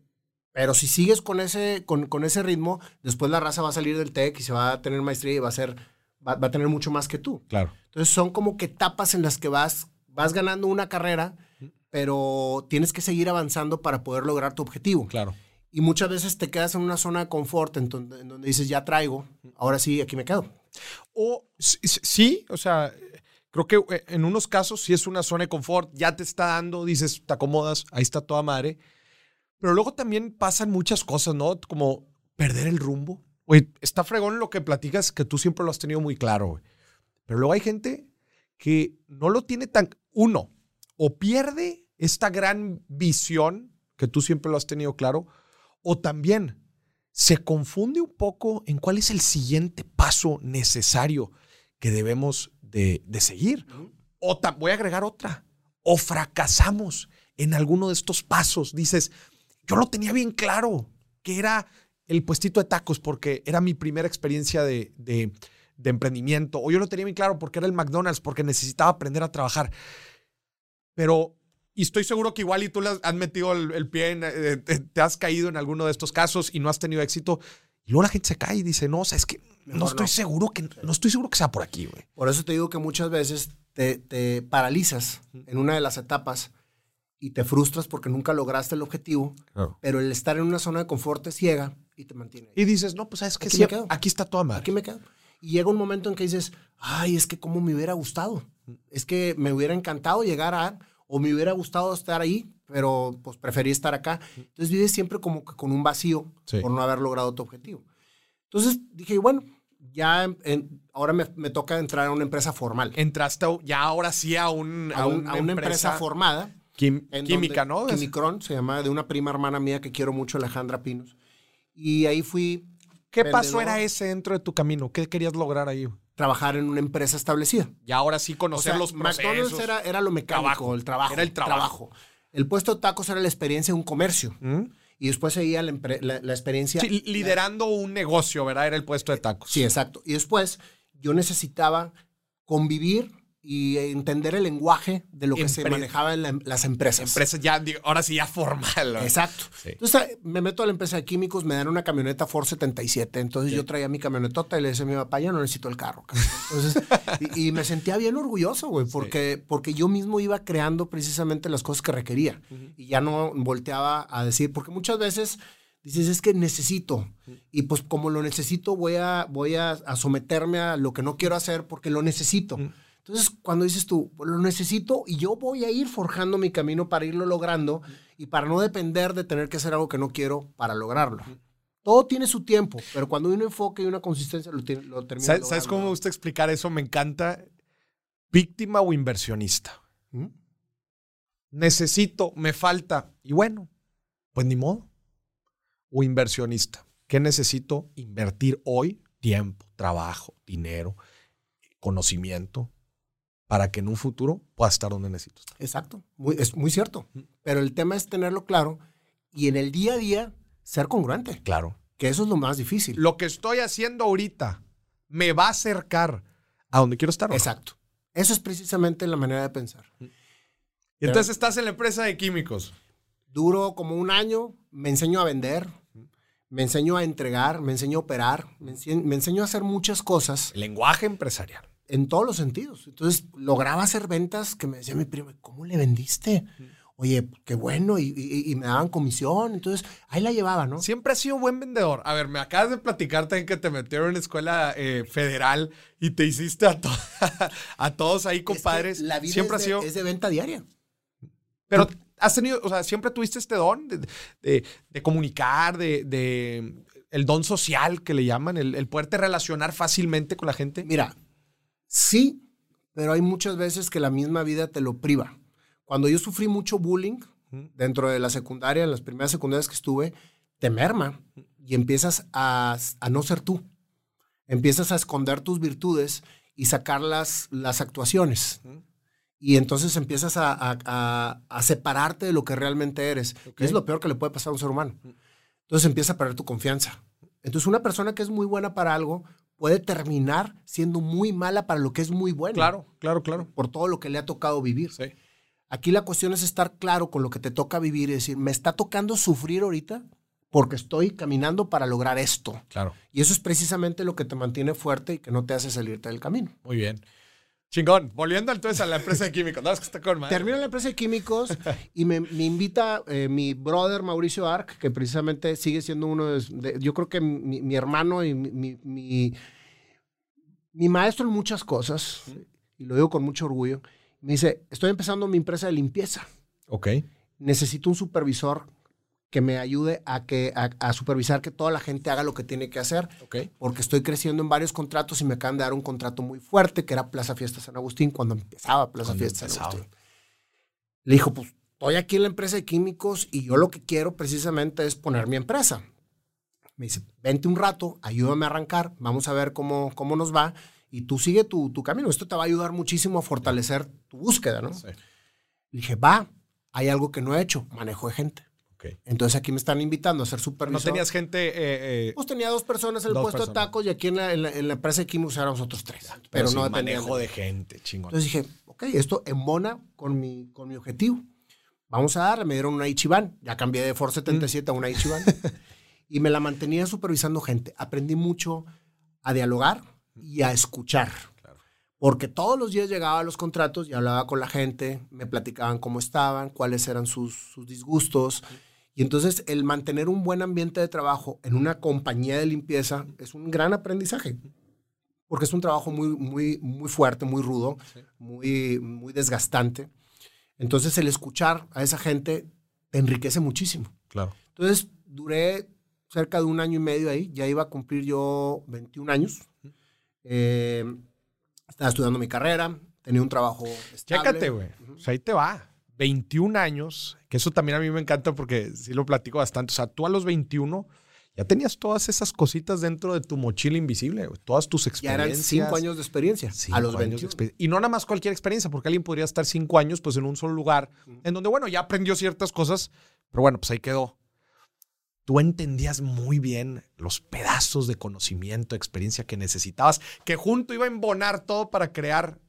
Pero si sigues con ese, con, con ese ritmo, después la raza va a salir del TEC y se va a tener maestría y va a, ser, va, va a tener mucho más que tú. Claro. Entonces son como que etapas en las que vas, vas ganando una carrera, pero tienes que seguir avanzando para poder lograr tu objetivo. Claro. Y muchas veces te quedas en una zona de confort en donde, en donde dices, ya traigo, ahora sí, aquí me quedo. O sí, o sea, creo que eh, en unos casos sí es una zona de confort, ya te está dando, dices, te acomodas, ahí está toda madre. Pero luego también pasan muchas cosas, ¿no? Como perder el rumbo. Güey, está fregón lo que platicas, que tú siempre lo has tenido muy claro, güey. Pero luego hay gente que no lo tiene tan... Uno, o pierde esta gran visión que tú siempre lo has tenido claro, o también se confunde un poco en cuál es el siguiente paso necesario que debemos de, de seguir. O voy a agregar otra. O fracasamos en alguno de estos pasos. Dices, yo lo tenía bien claro, que era el puestito de tacos porque era mi primera experiencia de, de- de emprendimiento. O yo lo tenía bien claro porque era el McDonald's, porque necesitaba aprender a trabajar. Pero, y estoy seguro que igual y tú le has, metido el, el pie, en, eh, te, te has caído en alguno de estos casos y no has tenido éxito. Y luego la gente se cae y dice, no, o sea, es que no estoy no. seguro que no estoy seguro que sea por aquí, güey. Por eso te digo que muchas veces te, te paralizas en una de las etapas y te frustras porque nunca lograste el objetivo, pero el estar en una zona de confort te ciega y te mantiene. ahí. Y dices, no, pues sabes que Aquí sí, me quedo. aquí está toda madre. Aquí me quedo. Y llega un momento en que dices, ay, es que cómo me hubiera gustado. Es que me hubiera encantado llegar a, o me hubiera gustado estar ahí, pero pues preferí estar acá. Entonces vives siempre como que con un vacío Sí. por no haber logrado tu objetivo. Entonces dije, bueno, ya en- ahora me, me toca entrar a una empresa formal. Entraste a- ya ahora sí a, un, a, un- a una empresa, formada. quim- química, ¿no? Quimicron, se llama de una prima hermana mía que quiero mucho, Alejandra Pinos. Y ahí fui ¿Qué paso vendedor. era ese dentro de tu camino? ¿Qué querías lograr ahí? Trabajar en una empresa establecida. Y ahora sí O conocer sea, los procesos. McDonald's era, era lo mecánico, Trabajo. el trabajo. Era el trabajo. El puesto de tacos era la experiencia de un comercio. ¿Mm? Y después seguía la- la experiencia. Sí, liderando un negocio, ¿verdad? Era el puesto de tacos. Sí, exacto. Y después yo necesitaba convivir y entender el lenguaje de lo que se manejaba en la- las empresas. Empresa ya, ahora sí ya formal. ¿no? Exacto. Sí. Entonces me meto a la empresa de químicos, me dan una camioneta Ford 77. Entonces yo traía mi camionetota y le decía a mi papá, ya no necesito el carro. cabrón". Entonces, y, y me sentía bien orgulloso, güey, porque, porque yo mismo iba creando precisamente las cosas que requería. Y ya no volteaba a decir, porque muchas veces dices, es que necesito. Y pues como lo necesito, voy a, voy a, a someterme a lo que no quiero hacer porque lo necesito. Entonces, cuando dices tú, "Pues, lo necesito y yo voy a ir forjando mi camino para irlo logrando y para no depender de tener que hacer algo que no quiero para lograrlo. Todo tiene su tiempo, pero cuando hay un enfoque y una consistencia, lo, tiene, lo termina ¿Sabes, ¿Sabes cómo me gusta explicar eso? Me encanta. Víctima o inversionista. ¿Mm? Necesito, me falta. Y bueno, pues ni modo. O inversionista. ¿Qué necesito? Invertir hoy tiempo, trabajo, dinero, conocimiento, para que en un futuro pueda estar donde necesito estar. Exacto, muy- es muy cierto. Pero el tema es tenerlo claro y en el día a día ser congruente, Claro. que eso es lo más difícil. Lo que estoy haciendo ahorita me va a acercar a donde quiero estar. Exacto. Eso es precisamente la manera de pensar. Y entonces estás en la empresa de químicos. Duro como un año, me enseño a vender, me enseñó a entregar, me enseñó a operar, me, ense- me enseñó a hacer muchas cosas El lenguaje empresarial. En todos los sentidos. Entonces lograba hacer ventas que me decía mi primo, ¿cómo le vendiste? Oye, qué bueno, y, y- y me daban comisión. Entonces ahí la llevaba, ¿no? Siempre has sido buen vendedor. A ver, me acabas de platicar también que te metieron en escuela eh, federal y te hiciste a, to- a todos ahí, Es que compadres. la vida siempre es, de, sido. es de venta diaria. Pero has tenido, o sea, siempre tuviste este don de, de- de comunicar, de, de- el don social que le llaman, el, el poderte relacionar fácilmente con la gente. Mira, sí, pero hay muchas veces que la misma vida te lo priva. Cuando yo sufrí mucho bullying dentro de la secundaria, en las primeras secundarias que estuve, te merma y empiezas a, a no ser tú. Empiezas a esconder tus virtudes y sacar las, las actuaciones. Y entonces empiezas a, a- a- separarte de lo que realmente eres. Y es lo peor que le puede pasar a un ser humano. Entonces empieza a perder tu confianza. Entonces una persona que es muy buena para algo puede terminar siendo muy mala para lo que es muy bueno. Claro, claro, claro. Por todo lo que le ha tocado vivir. Sí. Aquí la cuestión es estar claro con lo que te toca vivir y decir, me está tocando sufrir ahorita porque estoy caminando para lograr esto. Claro. Y eso es precisamente lo que te mantiene fuerte y que no te hace salirte del camino. Muy bien. Chingón. Volviendo entonces a la empresa de químicos. No, es que está con madre. Termino en la empresa de químicos y me, me invita eh, mi brother Mauricio Arc, que precisamente sigue siendo uno de, de- yo creo que mi, mi hermano y mi, mi, mi- mi maestro en muchas cosas, y lo digo con mucho orgullo, me dice, estoy empezando mi empresa de limpieza, Ok. necesito un supervisor que me ayude a, que, a, a supervisar que toda la gente haga lo que tiene que hacer, porque estoy creciendo en varios contratos y me acaban de dar un contrato muy fuerte, que era Plaza Fiesta San Agustín, cuando empezaba Plaza Cuando Fiesta San. Agustín. Le dijo, pues estoy aquí en la empresa de químicos y yo lo que quiero precisamente es poner mi empresa. Me dice, vente un rato, ayúdame a arrancar, vamos a ver cómo, cómo nos va y tú sigue tu, tu camino. Esto te va a ayudar muchísimo a fortalecer tu búsqueda, ¿no? Sí. Le dije, va, hay algo que no he hecho, manejo de gente. Entonces aquí me están invitando a ser No supervisor. tenías gente. eh, eh, Pues tenía dos personas en el puesto de tacos y aquí en la, en la, en la empresa de químicos éramos otros tres. Pero, sin no manejo de gente. Chingón. Entonces dije, ok, esto embona con mi, con mi objetivo. Vamos a darle. Me dieron una Ichiban. Ya cambié de Ford 77 a una Ichiban. y me la mantenía supervisando gente. Aprendí mucho a dialogar y a escuchar. Claro. Porque todos los días llegaba a los contratos y hablaba con la gente, me platicaban cómo estaban, cuáles eran sus, sus disgustos. Y entonces el mantener un buen ambiente de trabajo en una compañía de limpieza es un gran aprendizaje. Porque es un trabajo muy, muy, muy fuerte, muy rudo, Sí. muy, muy desgastante. Entonces el escuchar a esa gente te enriquece muchísimo. Claro. Entonces duré cerca de un año y medio ahí, ya iba a cumplir yo 21 años. Eh, estaba estudiando mi carrera, tenía un trabajo estable. Chécate, güey. O sea, ahí te va. 21 años, que eso también a mí me encanta porque sí lo platico bastante. O sea, tú a los 21 ya tenías todas esas cositas dentro de tu mochila invisible. Todas tus Ya experiencias. eran cinco años de experiencia. Cinco a los años de 21. experiencia. Y no nada más cualquier experiencia, porque alguien podría estar cinco años pues en un solo lugar, en donde, bueno, ya aprendió ciertas cosas, pero bueno, pues ahí quedó. Tú entendías muy bien los pedazos de conocimiento, experiencia que necesitabas, que junto iba a embonar todo para crear.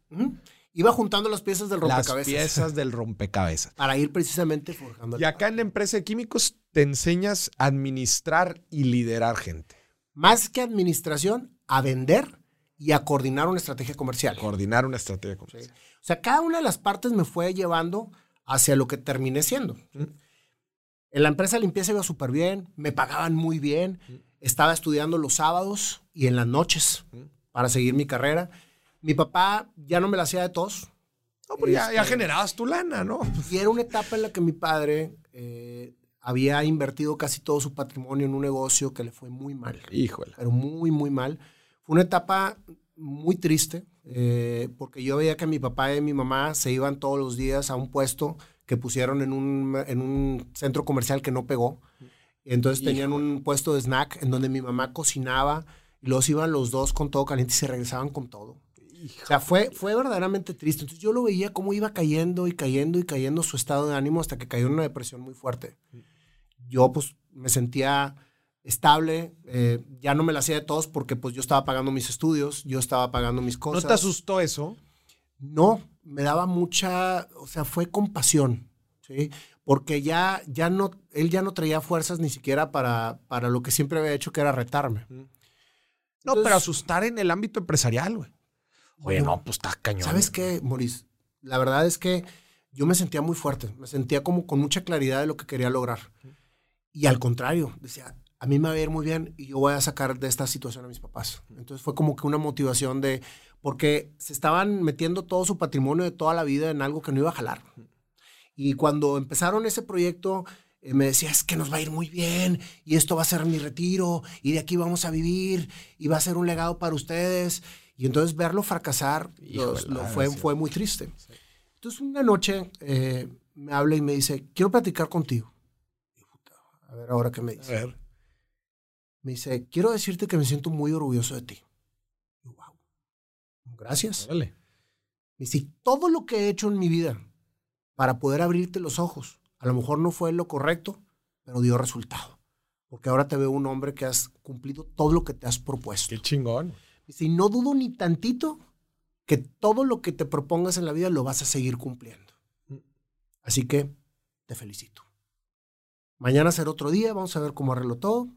Iba juntando las piezas del las rompecabezas. piezas del rompecabezas. Para ir precisamente forjando Y acá en la empresa de químicos te enseñas a administrar y liderar gente. Más que administración, a vender y a coordinar una estrategia comercial. Coordinar una estrategia comercial. O sea, cada una de las partes me fue llevando hacia lo que terminé siendo. En la empresa de limpieza iba súper bien, me pagaban muy bien, estaba estudiando los sábados y en las noches para seguir mi carrera. Mi papá ya no me la hacía de tos No, pues ya, ya Este- generabas tu lana, ¿no? y era una etapa en la que mi padre eh, había invertido casi todo su patrimonio en un negocio que le fue muy mal. Híjole. pero muy, muy mal. Fue una etapa muy triste, eh, porque yo veía que mi papá y mi mamá se iban todos los días a un puesto que pusieron en un, en un centro comercial que no pegó. Entonces tenían un puesto de snack en donde mi mamá cocinaba y los iban los dos con todo caliente y se regresaban con todo. O sea, fue, fue verdaderamente triste. Entonces yo lo veía cómo iba cayendo y cayendo y cayendo su estado de ánimo hasta que cayó en una depresión muy fuerte. Yo pues me sentía estable, eh, ya no me la hacía de todos porque pues yo estaba pagando mis estudios, yo estaba pagando mis ¿No cosas. te asustó eso? No, me daba mucha, o sea, fue compasión, ¿sí? porque ya, ya no, él ya no traía fuerzas ni siquiera para, para lo que siempre había hecho, que era retarme. No, Entonces- pero asustar en el ámbito empresarial, güey. Oye, no, pues está cañón. ¿Sabes qué, Maurice? La verdad es que yo me sentía muy fuerte, me sentía como con mucha claridad de lo que quería lograr. Y al contrario, decía, a mí me va a ir muy bien y yo voy a sacar de esta situación a mis papás. Entonces fue como que una motivación de, porque se estaban metiendo todo su patrimonio de toda la vida en algo que no iba a jalar. Y cuando empezaron ese proyecto, eh, me decía, es que nos va a ir muy bien y esto va a ser mi retiro y de aquí vamos a vivir y va a ser un legado para ustedes. Y entonces verlo fracasar los- lo fue, sí. fue muy triste. Entonces una noche eh, me habla y me dice, quiero platicar contigo. Y, puta, A ver ahora qué me A dice. ver. Me dice, quiero decirte que me siento muy orgulloso de ti. Y, wow. Gracias. Órale. Me dice, "Y todo lo que he hecho en mi vida para poder abrirte los ojos, a lo mejor no fue lo correcto, pero dio resultado. Porque ahora te veo un hombre que has cumplido todo lo que te has propuesto. Qué chingón. Dice, y no dudo ni tantito que todo lo que te propongas en la vida lo vas a seguir cumpliendo. Así que te felicito. Mañana será otro día, vamos a ver cómo arreglo todo.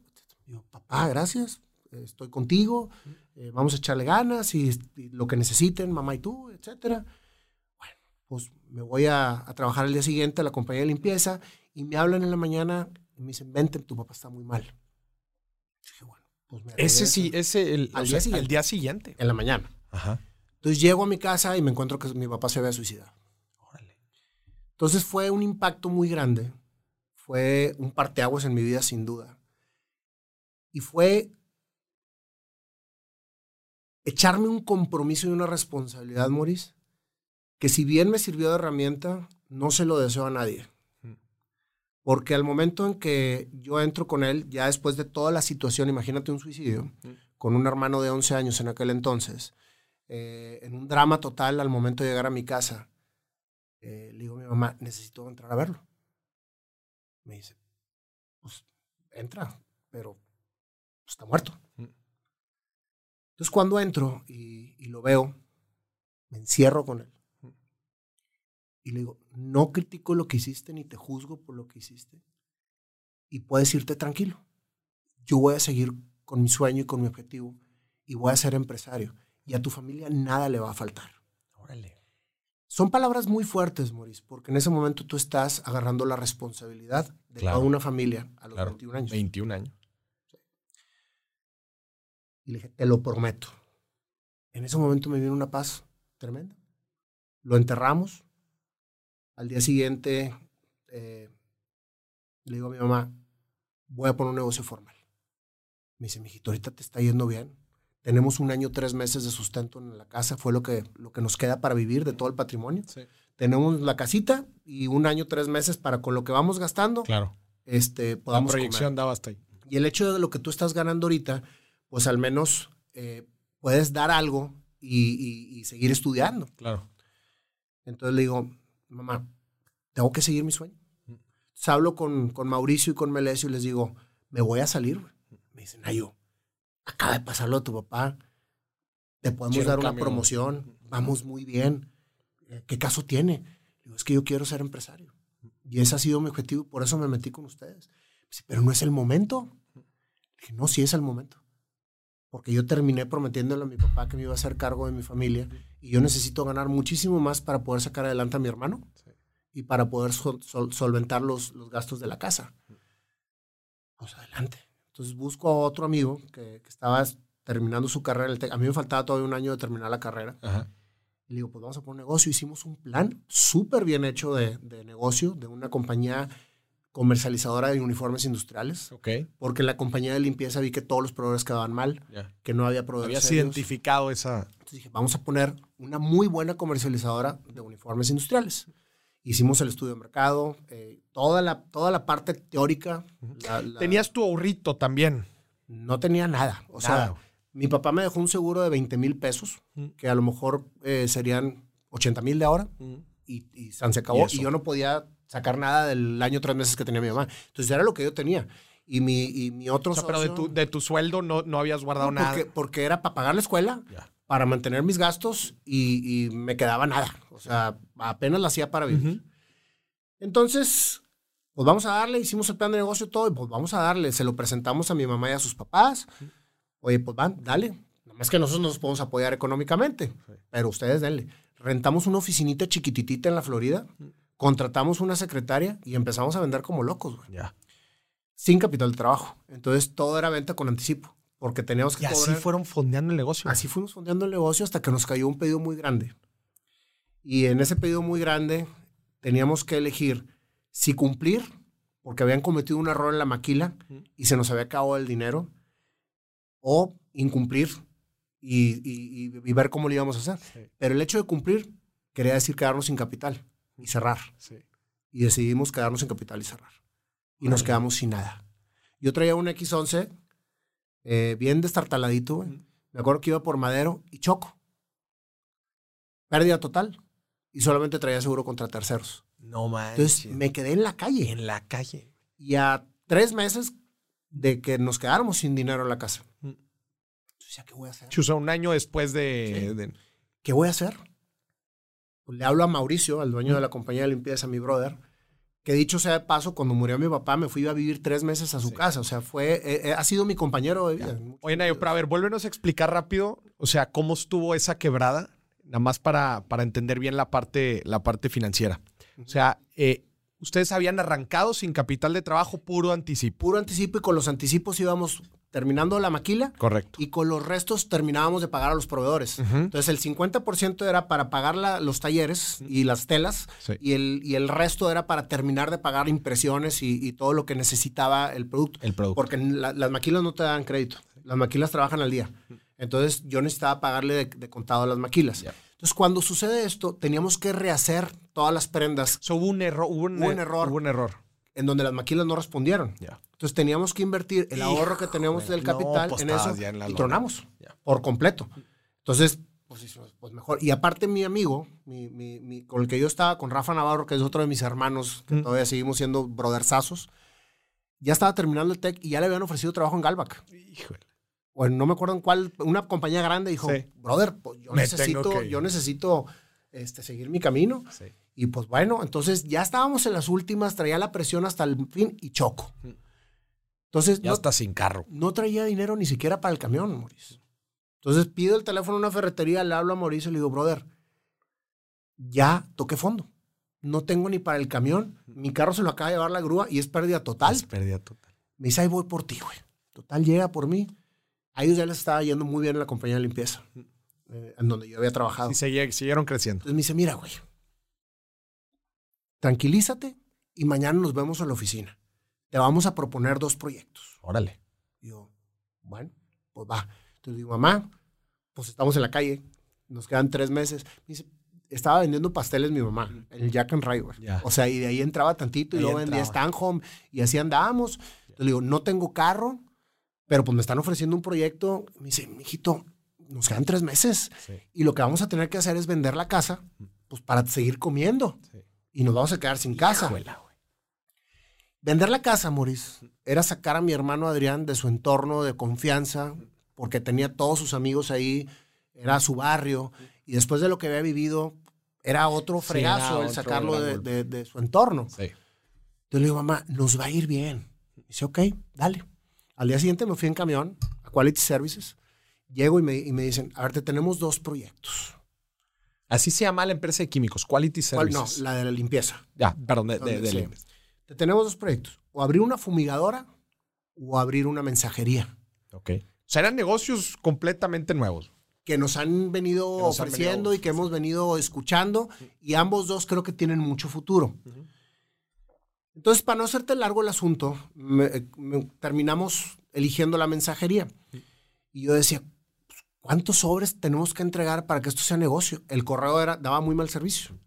Digo, papá, gracias, estoy contigo, eh, vamos a echarle ganas y, y lo que necesiten, mamá y tú, etcétera. Bueno, pues me voy a, a trabajar el día siguiente a la compañía de limpieza y me hablan en la mañana y me dicen, vente, tu papá está muy mal. Dije, bueno, pues me Ese sí, ese el, Al día sea, siguiente. al día siguiente. en la mañana. Ajá. Entonces llego a mi casa y me encuentro que mi papá se había suicidado. Órale. Entonces fue un impacto muy grande. Fue un parteaguas en mi vida, sin duda. Y fue echarme un compromiso y una responsabilidad, Maurice, que si bien me sirvió de herramienta, no se lo deseo a nadie. Porque al momento en que yo entro con él, ya después de toda la situación, imagínate un suicidio, con un hermano de 11 años en aquel entonces, eh, en un drama total al momento de llegar a mi casa, eh, le digo a mi mamá, necesito entrar a verlo. Me dice, pues entra, pero pues, está muerto. Entonces cuando entro y, y lo veo, me encierro con él. Y le digo, no critico lo que hiciste ni te juzgo por lo que hiciste. Y puedes irte tranquilo. Yo voy a seguir con mi sueño y con mi objetivo y voy a ser empresario. Y a tu familia nada le va a faltar. Órale. Son palabras muy fuertes, Maurice, porque en ese momento tú estás agarrando la responsabilidad de Claro. toda una familia a los Claro. 21 años. 21 años. Y le dije, te lo prometo. En ese momento me vino una paz tremenda. Lo enterramos. Al día siguiente eh, le digo a mi mamá, voy a poner un negocio formal. Me dice, mijito, ahorita te está yendo bien. Tenemos un año, tres meses de sustento en la casa. Fue lo que, lo que nos queda para vivir de todo el patrimonio. Sí. Tenemos la casita y un año, tres meses para con lo que vamos gastando, Claro. este, La podamos comer. proyección daba hasta ahí. Y el hecho de lo que tú estás ganando ahorita, pues al menos eh, puedes dar algo y, y- y seguir estudiando. Claro. Entonces le digo, mamá, tengo que seguir mi sueño. Entonces hablo con, con Mauricio y con Melesio y les digo, me voy a salir. güey. Me dicen, Nayo, acaba de pasarlo a tu papá. Te podemos Quiero dar un una cambio". promoción. Vamos muy bien. Eh, ¿Qué caso tiene? Digo, es que yo quiero ser empresario. Y ese ha sido mi objetivo, por eso me metí con ustedes. Dice, pero no es el momento. Dije, no, sí es el momento. Porque yo terminé prometiéndole a mi papá que me iba a hacer cargo de mi familia y yo necesito ganar muchísimo más para poder sacar adelante a mi hermano Sí. y para poder sol- sol- solventar los, los gastos de la casa. Pues adelante. Entonces busco a otro amigo que, que estaba terminando su carrera. en el Tec. A mí me faltaba todavía un año de terminar la carrera. Ajá. Y le digo, pues vamos a poner un negocio. Hicimos un plan súper bien hecho de, de negocio de una compañía comercializadora de uniformes industriales. Ok. Porque la compañía de limpieza vi que todos los proveedores quedaban mal, que no había proveedores Habías serios. identificado esa. Entonces dije, vamos a poner una muy buena comercializadora de uniformes industriales. Hicimos el estudio de mercado, eh, toda, la, toda la parte teórica. la- la- Tenías tu ahorrito también. No tenía nada. O sea, mi papá me dejó un seguro de 20 mil pesos, que a lo mejor eh, serían 80 mil de ahora, y, se ¿Y acabó. Y, yo no podía sacar nada del año tres meses que tenía mi mamá. Entonces era lo que yo tenía. Y mi, y mi otro O sea, pero de tu, de tu sueldo no, no habías guardado no, nada. porque, porque era para pagar la escuela, para mantener mis gastos y, y me quedaba nada. O sea, apenas la hacía para vivir. Entonces, Pues vamos a darle, hicimos el plan de negocio todo, y pues vamos a darle. Se lo presentamos a mi mamá y a sus papás. Oye, pues van, dale. Nada más que nosotros nos podemos apoyar económicamente, pero ustedes denle. Rentamos una oficinita chiquititita en la Florida, contratamos una secretaria y empezamos a vender como locos, güey. Ya. Sin capital de trabajo. Entonces todo era venta con anticipo, porque teníamos que Y así fueron fondeando el negocio. Así fuimos fondeando el negocio hasta que nos cayó un pedido muy grande. Y en ese pedido muy grande teníamos que elegir si cumplir, porque habían cometido un error en la maquila y se nos había acabado el dinero, o incumplir y, y- y- y ver cómo lo íbamos a hacer. Sí. Pero el hecho de cumplir quería decir quedarnos sin capital y cerrar. Sí. Y decidimos quedarnos sin capital y cerrar. Y nos quedamos sin nada. Yo traía un X11 eh, bien destartaladito, güey. Me acuerdo que iba por Madero y choco. Pérdida total. Y solamente traía seguro contra terceros. No manches. Entonces me quedé en la calle. en la calle. Y a tres meses de que nos quedáramos sin dinero en la casa. Mm. Entonces, ¿ya qué voy a hacer? Chusa, un año después de, Sí. de- ¿Qué voy a hacer? Pues le hablo a Mauricio, al dueño de la compañía de limpieza, mi brother, que dicho sea de paso, cuando murió mi papá me fui a vivir tres meses a su Sí. casa. O sea, fue, eh, eh, ha sido mi compañero de vida. Oye, Nayo, pero a ver, vuélvenos a explicar rápido, o sea, cómo estuvo esa quebrada, nada más para, para entender bien la parte, la parte financiera. O sea, eh, ustedes habían arrancado sin capital de trabajo, puro anticipo. Puro anticipo y con los anticipos íbamos terminando la maquila Correcto. y con los restos terminábamos de pagar a los proveedores. Entonces el 50% era para pagar la- los talleres y las telas Sí. y, el, y el resto era para terminar de pagar impresiones y, y todo lo que necesitaba el producto. El producto. Porque la- las maquilas no te dan crédito. Las maquilas trabajan al día. Entonces yo necesitaba pagarle de, de contado a las maquilas. Entonces cuando sucede esto, teníamos que rehacer todas las prendas So, hubo un error. Hubo un, Hubo un error. Hubo un error. en donde las maquillas no respondieron. Ya. Entonces teníamos que invertir el ahorro que teníamos del capital pues, en eso en y tronamos por completo. Entonces, pues, pues mejor. Y aparte mi amigo, mi, mi- mi- con el que yo estaba, con Rafa Navarro, que es otro de mis hermanos, que Mm. todavía seguimos siendo brothersazos, ya estaba terminando el TEC y ya le habían ofrecido trabajo en Galvac. Híjole. O en- no me acuerdo en cuál, una compañía grande dijo, Sí. brother, pues, yo Me necesito, tengo que ir". yo necesito este, seguir mi camino. Sí. Y pues bueno, entonces ya estábamos en las últimas, traía la presión hasta el fin y choco. Entonces Ya no, está sin carro. no traía dinero ni siquiera para el camión, Mauricio. Entonces pido el teléfono a una ferretería, le hablo a Mauricio y le digo, brother, ya toqué fondo. No tengo ni para el camión. Mi carro se lo acaba de llevar la grúa y es pérdida total. Es pérdida total. Me dice, ahí voy por ti, güey. Total, llega por mí. A ellos ya les estaba yendo muy bien en la compañía de limpieza, eh, en donde yo había trabajado. Y segui- siguieron creciendo. Entonces me dice, mira, güey, tranquilízate y mañana nos vemos en la oficina. Te vamos a proponer dos proyectos. Órale. Y yo, bueno, pues va. Entonces digo, mamá, pues estamos en la calle, nos quedan tres meses. Me dice, estaba vendiendo pasteles mi mamá, en el Jack and güey. Ya. O sea, y de ahí entraba tantito y Ahí luego vendía entraba. Stanhome y así andábamos. Entonces le digo, no tengo carro, pero pues me están ofreciendo un proyecto. Me dice, mijito, nos quedan tres meses Sí. y lo que vamos a tener que hacer es vender la casa, pues para seguir comiendo. Sí. Y nos vamos a quedar sin casa. Hijuela. Vender la casa, Maurice, era sacar a mi hermano Adrián de su entorno de confianza, porque tenía todos sus amigos ahí, era su barrio, y después de lo que había vivido, era otro Sí, fregazo era el otro sacarlo de, golpe. de- de su entorno. Entonces le digo, mamá, nos va a ir bien. Dice, ok, dale. Al día siguiente me fui en camión a Quality Services. Llego y me, y me dicen, a ver, te tenemos dos proyectos. Así se llama la empresa de químicos, Quality ¿Cuál? No, Services. la de la limpieza. Ya, perdón, de, de- de Sí. limpieza. Te tenemos dos proyectos. O abrir una fumigadora o abrir una mensajería. Ok. O sea, eran negocios completamente nuevos. que nos han venido nos han ofreciendo venido y que hemos venido escuchando y ambos dos creo que tienen mucho futuro. Entonces, para no hacerte largo el asunto, me- me- terminamos eligiendo la mensajería. Y yo decía, pues, ¿cuántos sobres tenemos que entregar para que esto sea negocio? El correo era, daba muy mal servicio.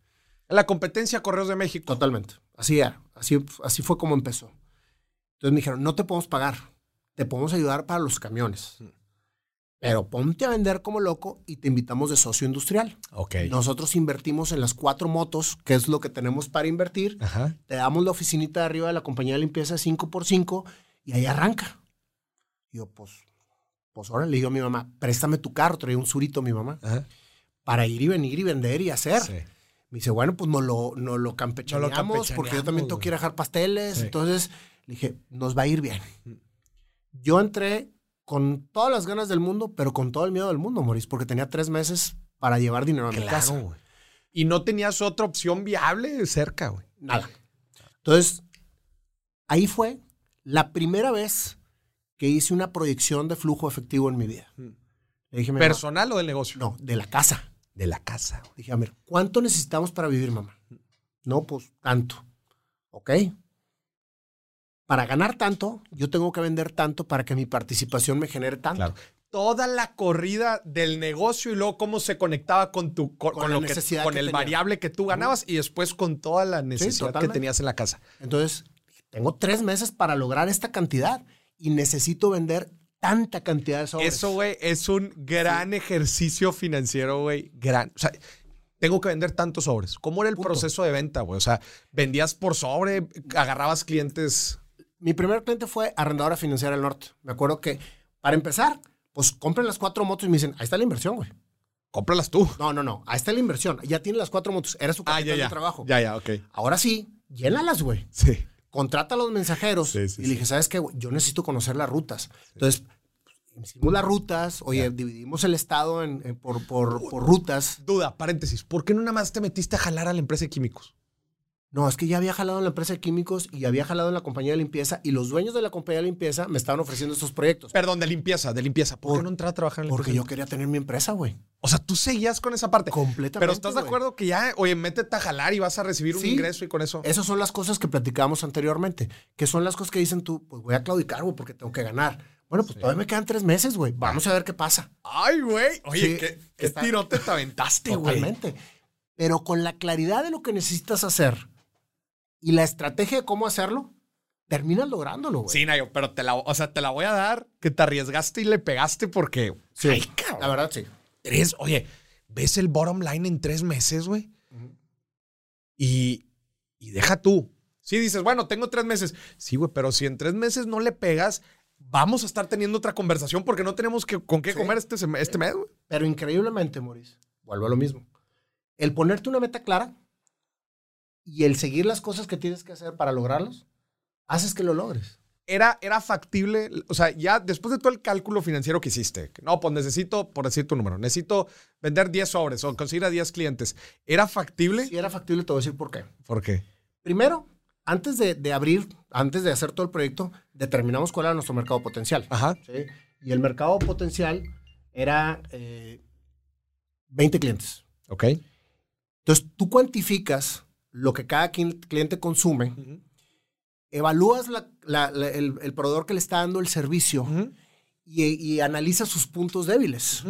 La competencia Correos de México. Totalmente. Así era. Así, así fue como empezó. Entonces me dijeron, no te podemos pagar. Te podemos ayudar para los camiones. Pero ponte a vender como loco y te invitamos de socio industrial. Ok. Nosotros invertimos en las cuatro motos, que es lo que tenemos para invertir. Ajá. Te damos la oficinita de arriba de la compañía de limpieza 5x5 y ahí arranca. Y yo, pues, pues ahora le digo a mi mamá, préstame tu carro, traía un surito mi mamá, Ajá. para ir y venir y vender y hacer. Sí. Me dice, bueno, pues no lo, no lo campechaneamos porque yo también tengo que ir a dejar pasteles. Entonces le dije, nos va a ir bien. Yo entré con todas las ganas del mundo, pero con todo el miedo del mundo, Maurice, porque tenía tres meses para llevar dinero a mi casa. Y no tenías otra opción viable cerca, güey. Nada. Entonces, ahí fue la primera vez que hice una proyección de flujo efectivo en mi vida. Mm. ¿Personal o del negocio? No, de la casa. De la casa. Dije, a ver, ¿cuánto necesitamos para vivir, mamá? No, pues tanto. Ok. Para ganar tanto, yo tengo que vender tanto para que mi participación me genere tanto. Claro. Toda la corrida del negocio y luego cómo se conectaba con tu con, lo que, con el variable que tú ganabas y después con toda la necesidad que tenías en la casa. Entonces, tengo tres meses para lograr esta cantidad y necesito vender tanta cantidad de sobres. Eso, güey, es un gran ejercicio financiero, güey. Gran. O sea, tengo que vender tantos sobres. ¿Cómo era el proceso de venta, güey? O sea, vendías por sobre, agarrabas clientes. Mi primer cliente fue Arrendadora Financiera del Norte. Me acuerdo que, para empezar, pues compren las cuatro motos y me dicen, ahí está la inversión, güey. Cómpralas tú. No, no, no. Ahí está la inversión. Ya tiene las cuatro motos. Era su ah, capital de trabajo. Ya, ya, ok. Ahora sí, llénalas, güey. Sí contrata a los mensajeros y le dije, ¿sabes qué? Yo necesito conocer las rutas. Entonces, hicimos las rutas, oye, dividimos el estado en, por, por, rutas. Duda, paréntesis, ¿por qué no nada más te metiste a jalar a la empresa de químicos? No, es que ya había jalado en la empresa de químicos y había jalado en la compañía de limpieza y los dueños de la compañía de limpieza me estaban ofreciendo estos proyectos. Perdón, de limpieza, de limpieza. ¿Por, qué no entrar a trabajar en la Porque yo quería tener mi empresa, güey. O sea, tú seguías con esa parte. Completamente. Pero ¿estás de acuerdo que ya, oye, métete a jalar y vas a recibir un ingreso y con eso? Esas son las cosas que platicábamos anteriormente, que son las cosas que dicen tú, pues voy a claudicar, güey, porque tengo que ganar. Bueno, pues todavía me quedan tres meses, güey. Vamos a ver qué pasa. Ay, güey. Oye, ¿qué, qué tirote te aventaste, güey? Totalmente. Pero con la claridad de lo que necesitas hacer y la estrategia de cómo hacerlo, terminas lográndolo, güey. Sí, Nayo, pero te la, o sea, te la voy a dar que te arriesgaste y le pegaste porque. Sí, ay, cabrón. La verdad, sí. Tres, oye, ¿ves el bottom line en tres meses, güey? y, y deja tú. Sí, dices, bueno, tengo tres meses. Sí, güey, pero si en tres meses no le pegas, vamos a estar teniendo otra conversación porque no tenemos que, con qué comer este, este mes, güey. Pero increíblemente, Maurice, vuelvo a lo mismo. El ponerte una meta clara y el seguir las cosas que tienes que hacer para lograrlos, haces que lo logres. Era, era factible, o sea, ya después de todo el cálculo financiero que hiciste, no, pues necesito, por decir tu número, necesito vender 10 sobres o conseguir a 10 clientes. ¿Era factible? Sí, era factible, te voy a decir por qué. ¿Por qué? Primero, antes de, abrir, antes de hacer todo el proyecto, determinamos cuál era nuestro mercado potencial. Ajá. Y el mercado potencial era 20 eh, clientes. Ok. Entonces, tú cuantificas lo que cada cliente consume, evalúas el, proveedor que le está dando el servicio y, y, analizas sus puntos débiles.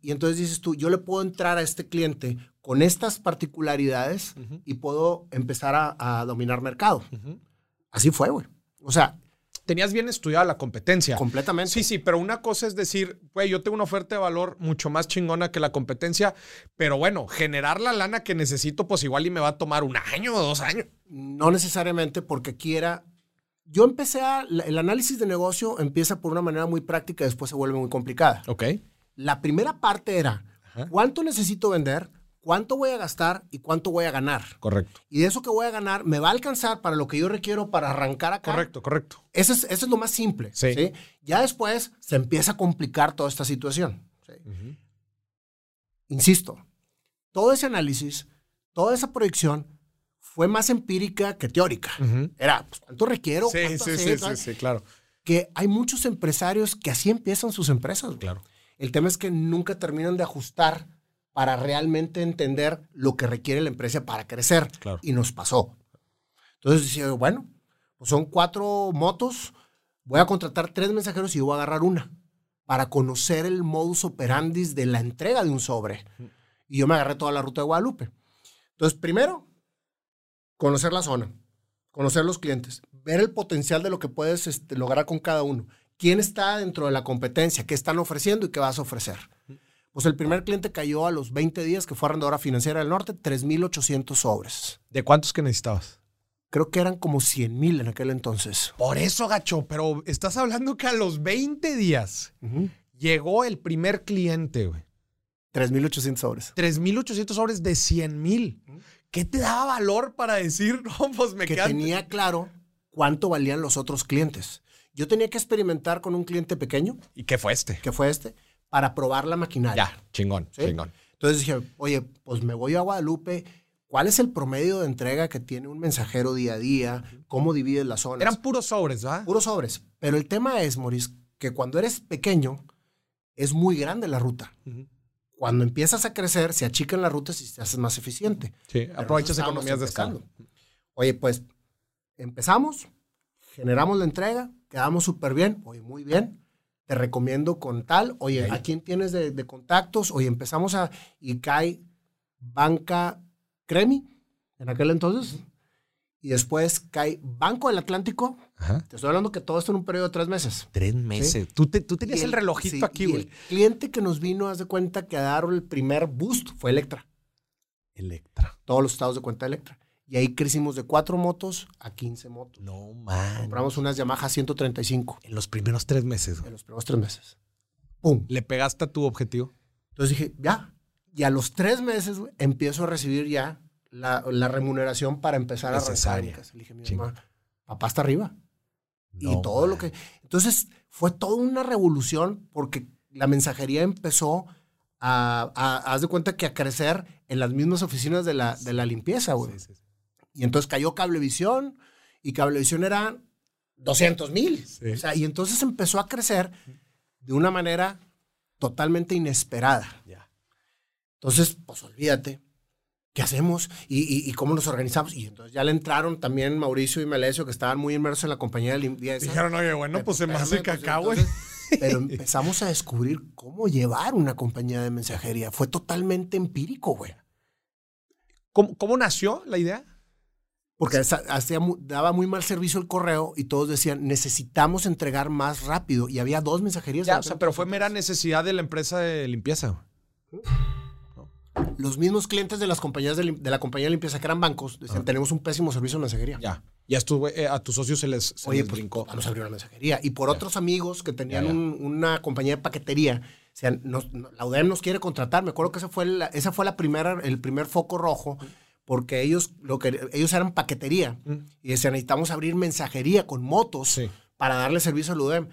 Y entonces dices tú, yo le puedo entrar a este cliente con estas particularidades y puedo empezar a, a dominar mercado. Así fue, güey. O sea, tenías bien estudiada la competencia. Completamente. Sí, sí, pero una cosa es decir, güey, yo tengo una oferta de valor mucho más chingona que la competencia, pero bueno, generar la lana que necesito, pues igual y me va a tomar un año o dos años. No necesariamente porque quiera. Yo empecé a. El análisis de negocio empieza por una manera muy práctica y después se vuelve muy complicada. Ok. La primera parte era: ¿cuánto necesito vender? Cuánto voy a gastar y cuánto voy a ganar. Correcto. Y de eso que voy a ganar, ¿me va a alcanzar para lo que yo requiero para arrancar acá? Correcto, correcto. Eso es, eso es lo más simple. Sí. Ya después se empieza a complicar toda esta situación. Insisto, todo ese análisis, toda esa proyección fue más empírica que teórica. Era, pues, ¿cuánto requiero? Sí, sí, sí, sí, sí, claro. Que hay muchos empresarios que así empiezan sus empresas. Claro. El tema es que nunca terminan de ajustar para realmente entender lo que requiere la empresa para crecer. Y nos pasó. Entonces decía, bueno, pues son cuatro motos, voy a contratar tres mensajeros y voy a agarrar una para conocer el modus operandi de la entrega de un sobre. Y yo me agarré toda la ruta de Guadalupe. Entonces, primero, conocer la zona, conocer los clientes, ver el potencial de lo que puedes este, lograr con cada uno. ¿Quién está dentro de la competencia? ¿Qué están ofreciendo y qué vas a ofrecer? Pues el primer cliente cayó a los 20 días, que fue arrendadora financiera del norte, 3.800 sobres. ¿De cuántos que necesitabas? Creo que eran como 100 mil en aquel entonces. Por eso, gacho, pero estás hablando que a los 20 días llegó el primer cliente, güey. 3.800 sobres. 3.800 sobres de 100 mil. ¿Qué te daba valor para decir, no, pues me que quedan- tenía claro cuánto valían los otros clientes. Yo tenía que experimentar con un cliente pequeño, ¿Y qué fue este? que fue este, para probar la maquinaria. Ya, chingón, ¿sí? chingón. Entonces dije, oye, pues me voy a Guadalupe. ¿Cuál es el promedio de entrega que tiene un mensajero día a día? ¿Cómo divides las zonas? Eran puros sobres, ¿verdad? puros sobres. Pero el tema es, Maurice, que cuando eres pequeño, es muy grande la ruta. Cuando empiezas a crecer, se achican las rutas y se haces más eficiente. Sí, Pero aprovechas economías de escala. Oye, pues empezamos, generamos la entrega, quedamos súper bien, oye, muy bien, te recomiendo con tal, oye. ¿a quién tienes de, de contactos? Oye, empezamos a, y cae Banca Cremi, en aquel entonces, y después cae Banco del Atlántico, Ajá. te estoy hablando que todo esto en un periodo de tres meses. Tres meses. Tú, te- tú tenías el, relojito sí, aquí, güey. El cliente que nos vino, haz de cuenta que a dar el primer boost fue Electra. Electra. Todos los estados de cuenta Electra. Y ahí crecimos de cuatro motos a 15 motos. No, man. Compramos unas Yamaha 135 En los primeros tres meses, en los primeros tres meses. ¡Pum! ¿Le pegaste a tu objetivo? Entonces dije, ya. Y a los tres meses güey, empiezo a recibir ya la, la remuneración para empezar a arrancar. Le dije mi mamá, papá está arriba. No, y todo lo que... Entonces fue toda una revolución porque la mensajería empezó a, a- haz de cuenta que a crecer en las mismas oficinas de la, de la limpieza, güey. Sí, sí, sí. Y entonces cayó Cablevisión y Cablevisión era 200 mil. Sí. O sea, y entonces empezó a crecer de una manera totalmente inesperada. Ya. Entonces, pues olvídate. ¿Qué hacemos? ¿Y, y- y cómo nos organizamos? Y entonces ya le entraron también Mauricio y Melesio, que estaban muy inmersos en la compañía de limpieza. Dijeron, oye, bueno, pues se me hace pues, cacao, güey. entonces, Pero empezamos a descubrir cómo llevar una compañía de mensajería. Fue totalmente empírico, güey. ¿Cómo, ¿Cómo nació la idea? Porque hacía daba muy mal servicio el correo y todos decían, necesitamos entregar más rápido. Y había dos mensajerías. Ya, o sea, pero fue mera necesidad de la empresa de limpieza. Los mismos clientes de las compañías de, de la compañía de limpieza, que eran bancos, decían, tenemos un pésimo servicio de mensajería. Ya. Y a, tu- eh, a tus socios se les, se Oye, les pues brincó. vamos a abrir una mensajería. Y por otros amigos que tenían Ya, ya. un- una compañía de paquetería, decían, nos- no- la UDEM nos quiere contratar. Me acuerdo que esa fue la, esa fue la primera, el primer foco rojo, porque ellos, lo que, ellos eran paquetería. Mm. Y decían, necesitamos abrir mensajería con motos Sí. para darle servicio a la UDEM.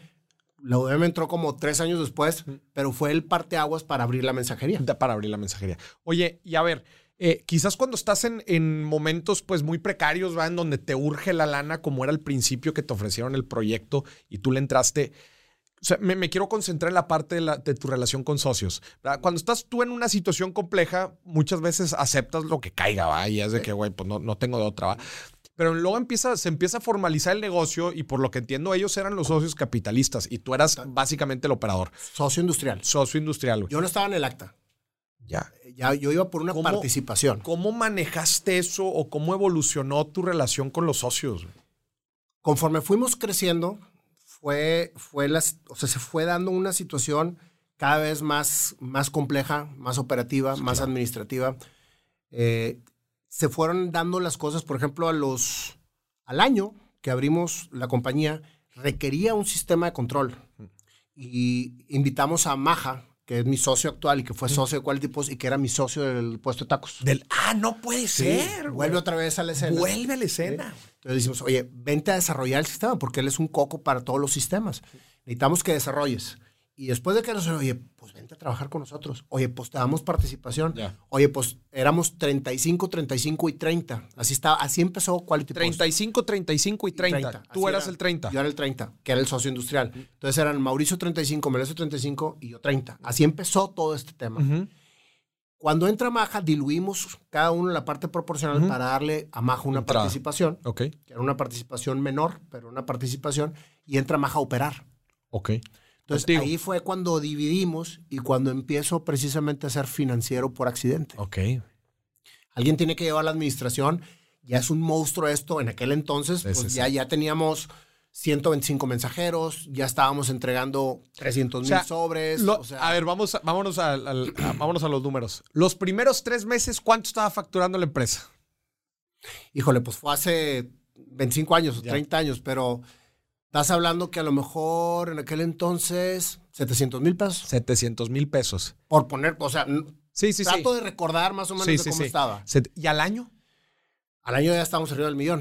La UDEM entró como tres años después, pero fue el parteaguas para abrir la mensajería. Para abrir la mensajería. Oye, y a ver, eh, quizás cuando estás en, en momentos pues muy precarios, ¿va? En donde te urge la lana, como era al principio que te ofrecieron el proyecto y tú le entraste. O sea, me, me quiero concentrar en la parte de, la- de tu relación con socios. ¿verdad? Cuando estás tú en una situación compleja, muchas veces aceptas lo que caiga, ¿va? Y es de que, güey, pues no, no tengo de otra, ¿va? Pero luego empieza, se empieza a formalizar el negocio y por lo que entiendo, ellos eran los socios capitalistas y tú eras básicamente el operador, Socio industrial. socio industrial. Yo no estaba en el acta. Ya. Ya, yo iba por una ¿Cómo? participación. ¿Cómo manejaste eso o cómo evolucionó tu relación con los socios? conforme fuimos creciendo, fue, fue las, o sea, se fue dando una situación cada vez más, más compleja, más operativa, más administrativa. Eh, se fueron dando las cosas, por ejemplo, a los, al año que abrimos la compañía, requería un sistema de control. Y invitamos a Maja, que es mi socio actual y que fue socio de Quality Post y que era mi socio del puesto de tacos. Del, ah, no puede Sí, ser. güey. vuelve otra vez a la escena. Vuelve a la escena. Entonces decimos, oye, vente a desarrollar el sistema porque él es un coco para todos los sistemas. Necesitamos que desarrolles. Y después de que nos, oye, pues vente a trabajar con nosotros. Oye, pues te damos participación. Ya. Oye, pues éramos 35, 35 y 30. Así estaba, así empezó Quality Post. 35, 35 y 30. Tú Así eras era. el 30. Yo era el 30, que era el socio industrial. Entonces eran Mauricio 35, Melesio 35 y yo 30. Así empezó todo este tema. Ujú. Cuando entra Maja, diluimos cada uno la parte proporcional Ujú. para darle a Maja una Entrada. participación. Ok, que era una participación menor, pero una participación, y entra Maja a operar. ok. Entonces Contigo. ahí fue cuando dividimos y cuando empiezo precisamente a ser financiero por accidente. Ok. Alguien tiene que llevar la administración, ya es un monstruo esto, en aquel entonces pues ya, ya teníamos 125 mensajeros, ya estábamos entregando 300 mil O sea, sobres. Lo- o sea, a ver, vamos a, vámonos, al- al- a, vámonos a los números. Los primeros tres meses, ¿cuánto estaba facturando la empresa? híjole, pues fue hace 25 años, Ya. 30 años, pero, Estás hablando que a lo mejor en aquel entonces 700 mil pesos. 700 mil pesos. Por poner, o sea, Sí, sí, trato sí. de recordar más o menos de cómo estaba. ¿Y al año? Al año ya estábamos arriba del millón.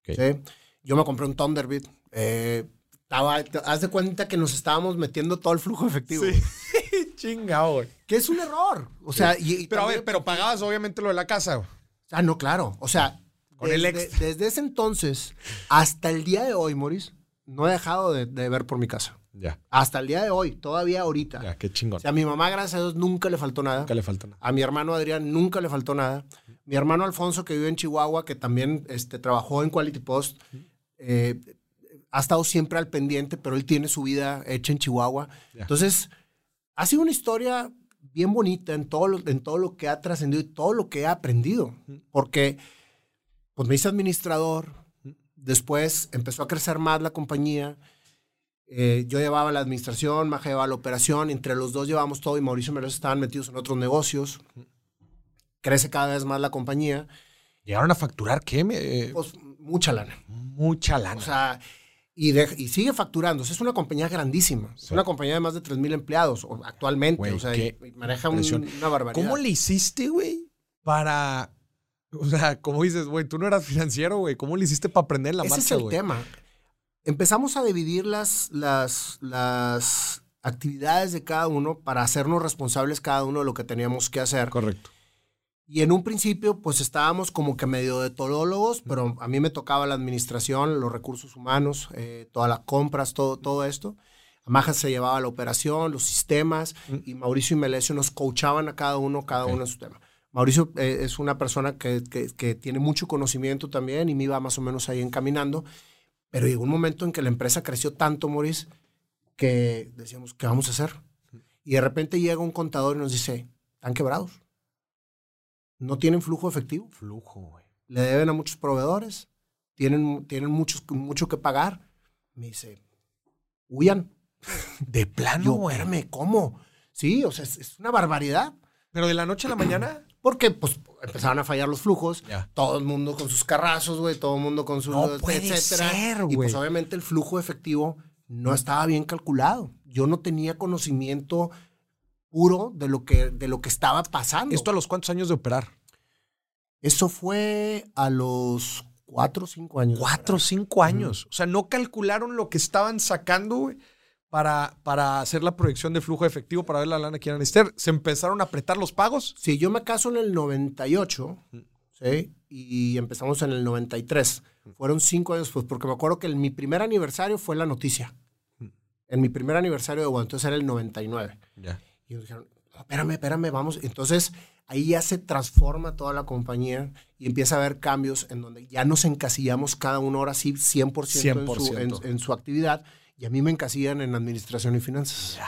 Ok. ¿sí? Yo me compré un Thunderbird. Eh, estaba, haz de cuenta que nos estábamos metiendo todo el flujo efectivo. Chingado, güey. Que es un error. O sea, y, y Pero a también- ver, pero pagabas obviamente lo de la casa. güey. Ah, no, claro. O sea, Con el desde, extra. desde ese entonces hasta el día de hoy, Maurice, no he dejado de, de ver por mi casa. Ya, Hasta el día de hoy, todavía ahorita. ya, qué chingón. O sea, a mi mamá, gracias a Dios, nunca le faltó nada. Nunca le falta nada. A mi hermano Adrián nunca le faltó nada. Mi hermano Alfonso, que vive en Chihuahua, que también este, trabajó en Quality Post, eh, ha estado siempre al pendiente, pero él tiene su vida hecha en Chihuahua. Ya. Entonces, ha sido una historia bien bonita en todo lo, en todo lo que ha trascendido y todo lo que he aprendido. Porque pues, me hice administrador, después empezó a crecer más la compañía. Eh, yo llevaba la administración, Maja llevaba la operación, entre los dos llevamos todo y Mauricio y Melos estaban metidos en otros negocios. Crece cada vez más la compañía, ¿Llegaron a facturar qué? Eh, pues mucha lana. mucha lana. O sea, y, de- y sigue facturando. O sea, es una compañía grandísima. Es una compañía de más de 3 mil empleados o- actualmente. Güey, o sea, qué y- y maneja un- una barbaridad. ¿Cómo le hiciste, güey, para... O sea, como dices, güey, tú no eras financiero, güey. ¿Cómo le hiciste para aprender la Ese marcha, es el tema. Empezamos a dividir las, las, las actividades de cada uno para hacernos responsables cada uno de lo que teníamos que hacer. Correcto. Y en un principio, pues estábamos como que medio de todólogos, pero a mí me tocaba la administración, los recursos humanos, eh, todas las compras, todo, todo esto. Amaja se llevaba la operación, los sistemas, y Mauricio y Melesio nos coachaban a cada uno, cada uno en su tema. Mauricio eh, es una persona que, que- que tiene mucho conocimiento también y me iba más o menos ahí encaminando, pero llegó un momento en que la empresa creció tanto, Maurice, que decíamos, ¿qué vamos a hacer? Y de repente llega un contador y nos dice, están quebrados no tienen flujo efectivo, Flujo, güey. le deben a muchos proveedores, tienen, tienen muchos, mucho que pagar. Me dice, huyan. De plano, Yo, güey. ¿cómo? Sí, o sea, es, es una barbaridad. Pero de la noche a la mañana... Porque pues empezaron a fallar los flujos, Ya. todo el mundo con sus carrazos, güey, todo el mundo con sus No puede ser, Y pues obviamente el flujo efectivo no estaba bien calculado. Yo no tenía conocimiento puro de lo que, de lo que estaba pasando. ¿Esto a los cuántos años de operar? Eso fue a los cuatro o cinco años. Cuatro o cinco años. O sea, no calcularon lo que estaban sacando, güey, para, para hacer la proyección de flujo de efectivo para ver la lana que iban a necesitar. Se empezaron a apretar los pagos. Sí, yo me caso en el 98, ¿sí? Y empezamos en el 93. Fueron cinco años después, porque me acuerdo que el- mi primer aniversario fue la noticia. En mi primer aniversario de bueno, entonces era el 99. Ya. Y nos dijeron, "No, espérame, espérame, vamos. Entonces ahí ya se transforma toda la compañía y empieza a haber cambios en donde ya nos encasillamos cada uno ahora sí 100%, En, su, en- 100%. en su actividad y a mí me encasillan en administración y finanzas.